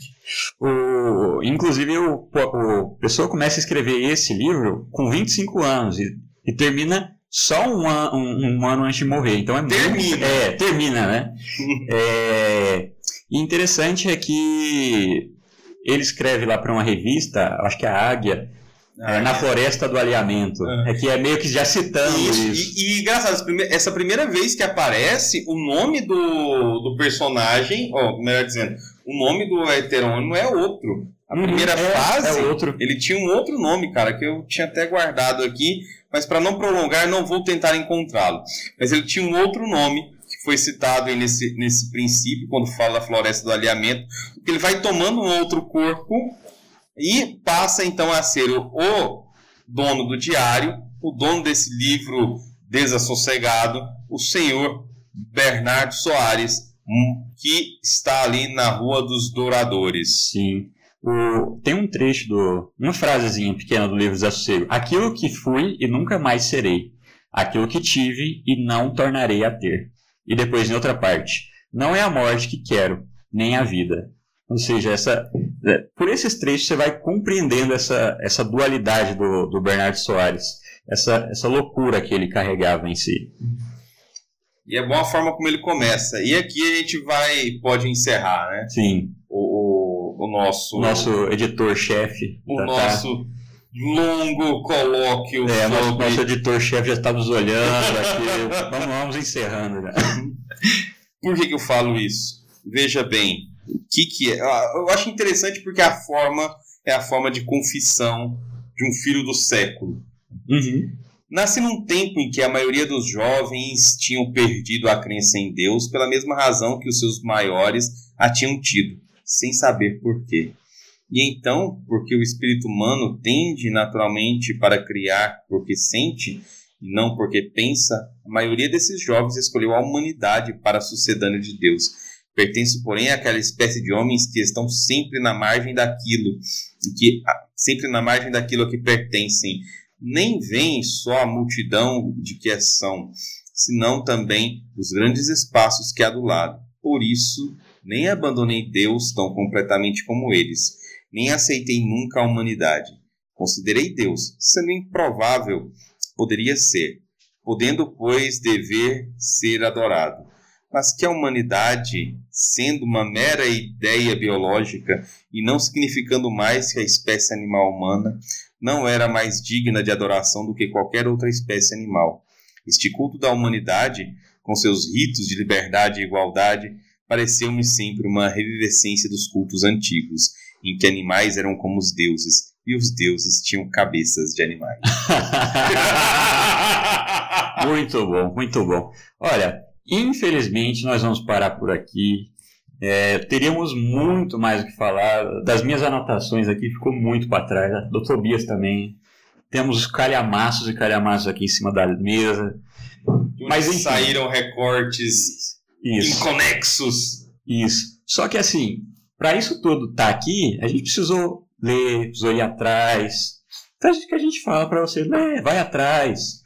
O, inclusive, o, o pessoa começa a escrever esse livro com 25 anos e, e termina só um, an, um, um, ano antes de morrer. Então é
termina.
Muito, é, termina, né? é, e interessante é que ele escreve lá para uma revista, acho que é a Águia, ah, é, na floresta do alinhamento. Ah. É que é meio que já citando isso. isso.
E, e engraçado, essa primeira vez que aparece o nome do, do personagem, ou melhor dizendo, o nome do heterônimo é outro. A uhum, primeira é, fase, é outro. ele tinha um outro nome, cara, que eu tinha até guardado aqui, mas para não prolongar, não vou tentar encontrá-lo. Mas ele tinha um outro nome que foi citado nesse, nesse princípio, quando fala da floresta do alinhamento, que ele vai tomando um outro corpo e passa então a ser o, dono do diário, o dono desse livro desassossegado, o senhor Bernardo Soares, hum, que está ali na Rua dos Douradores.
Sim. O, tem um trecho do. Uma frasezinha pequena do livro Desassossego. Aquilo que fui e nunca mais serei. Aquilo que tive e não tornarei a ter. E depois, em outra parte. Não é a morte que quero, nem a vida, ou seja, essa, por esses trechos você vai compreendendo essa, essa dualidade do, do Bernardo Soares, essa, essa loucura que ele carregava em si.
E é boa a forma como ele começa. E aqui a gente vai pode encerrar, né?
Sim.
O, o, o nosso.
Nosso editor-chefe.
O tá, nosso longo colóquio.
É, sobre... nosso, nosso editor-chefe já está nos olhando aqui. vamos, vamos encerrando. Né?
Por que, que eu falo isso? Veja bem, o que, que é. Ah, eu acho interessante porque a forma é a forma de confissão de um filho do século.
Uhum.
Nasce num tempo em que a maioria dos jovens tinham perdido a crença em Deus pela mesma razão que os seus maiores a tinham tido, sem saber por quê. E então, porque o espírito humano tende naturalmente para criar porque sente e não porque pensa, a maioria desses jovens escolheu a humanidade para a sucedânea de Deus Pertenço, porém, àquela espécie de homens que estão sempre na margem daquilo, que sempre na margem daquilo a que pertencem. Nem veem só a multidão de que são, senão também os grandes espaços que há do lado. Por isso, nem abandonei Deus tão completamente como eles, nem aceitei nunca a humanidade. Considerei Deus, sendo improvável, poderia ser, podendo, pois, dever ser adorado mas que a humanidade, sendo uma mera ideia biológica e não significando mais que a espécie animal humana, não era mais digna de adoração do que qualquer outra espécie animal. Este culto da humanidade, com seus ritos de liberdade e igualdade, pareceu-me sempre uma revivescência dos cultos antigos, em que animais eram como os deuses e os deuses tinham cabeças de animais.
muito bom, muito bom. Olha, Infelizmente, nós vamos parar por aqui. É, teríamos muito mais o que falar. Das minhas anotações aqui ficou muito para trás. Né? Do Tobias também. Temos calhamaços e calhamaços aqui em cima da mesa.
Mas enfim, saíram recortes isso. inconexos.
Isso. Só que assim, para isso tudo estar tá aqui, a gente precisou ler, precisou ir atrás. Então, que a gente fala para você, né, vai atrás.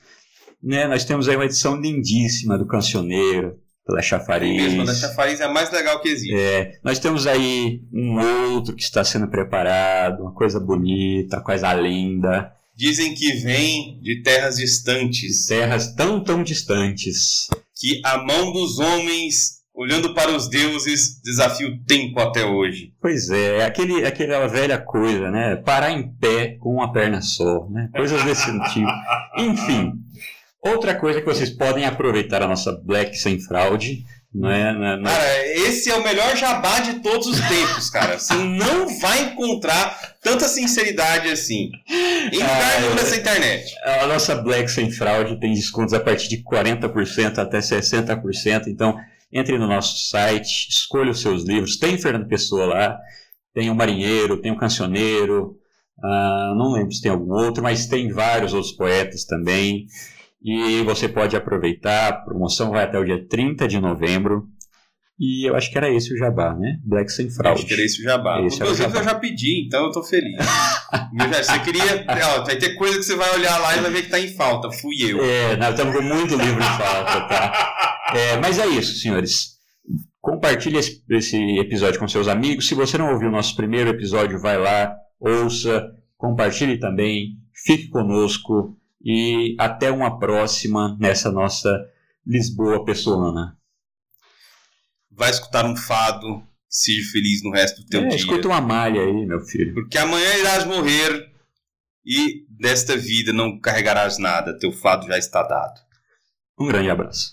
Né, nós temos aí uma edição lindíssima do Cancioneiro, pela Chafariz. É
mesmo, da Chafariz é a mais legal que existe.
É, nós temos aí um outro que está sendo preparado, uma coisa bonita, coisa linda.
Dizem que vem de terras distantes.
Terras tão, tão distantes.
Que a mão dos homens, olhando para os deuses, desafia o tempo até hoje.
Pois é, é aquele, aquela velha coisa, né? Parar em pé com uma perna só, né? Coisas desse tipo. Enfim. Outra coisa que vocês podem aproveitar a nossa Black sem fraude. Não é, não é,
não é... Cara, esse é o melhor jabá de todos os tempos, cara. Você não vai encontrar tanta sinceridade assim em lugar nenhum dessa internet.
A nossa Black sem fraude tem descontos a partir de 40% até 60%. Então, entre no nosso site, escolha os seus livros. Tem Fernando Pessoa lá, tem o Marinheiro, tem o Cancioneiro, uh, não lembro se tem algum outro, mas tem vários outros poetas também. E você pode aproveitar, a promoção vai até o dia 30 de novembro. E eu acho que era esse o jabá, né? Black sem fraude.
Acho que era esse o jabá.
Esse
Inclusive
jabá.
eu já pedi, então eu tô feliz. Já- você queria. Ó, vai ter coisa que você vai olhar lá e vai ver que tá em falta. Fui eu.
É, nós estamos com muito livro em falta, tá? É, mas é isso, senhores. Compartilhe esse, esse episódio com seus amigos. Se você não ouviu o nosso primeiro episódio, vai lá, ouça, compartilhe também, fique conosco e até uma próxima nessa nossa Lisboa pessoana.
Vai escutar um fado. Seja feliz no resto do teu
É,
dia.
escuta uma malha aí, meu filho.
Porque amanhã irás morrer e desta vida não carregarás nada. Teu fado já está dado.
Um grande abraço.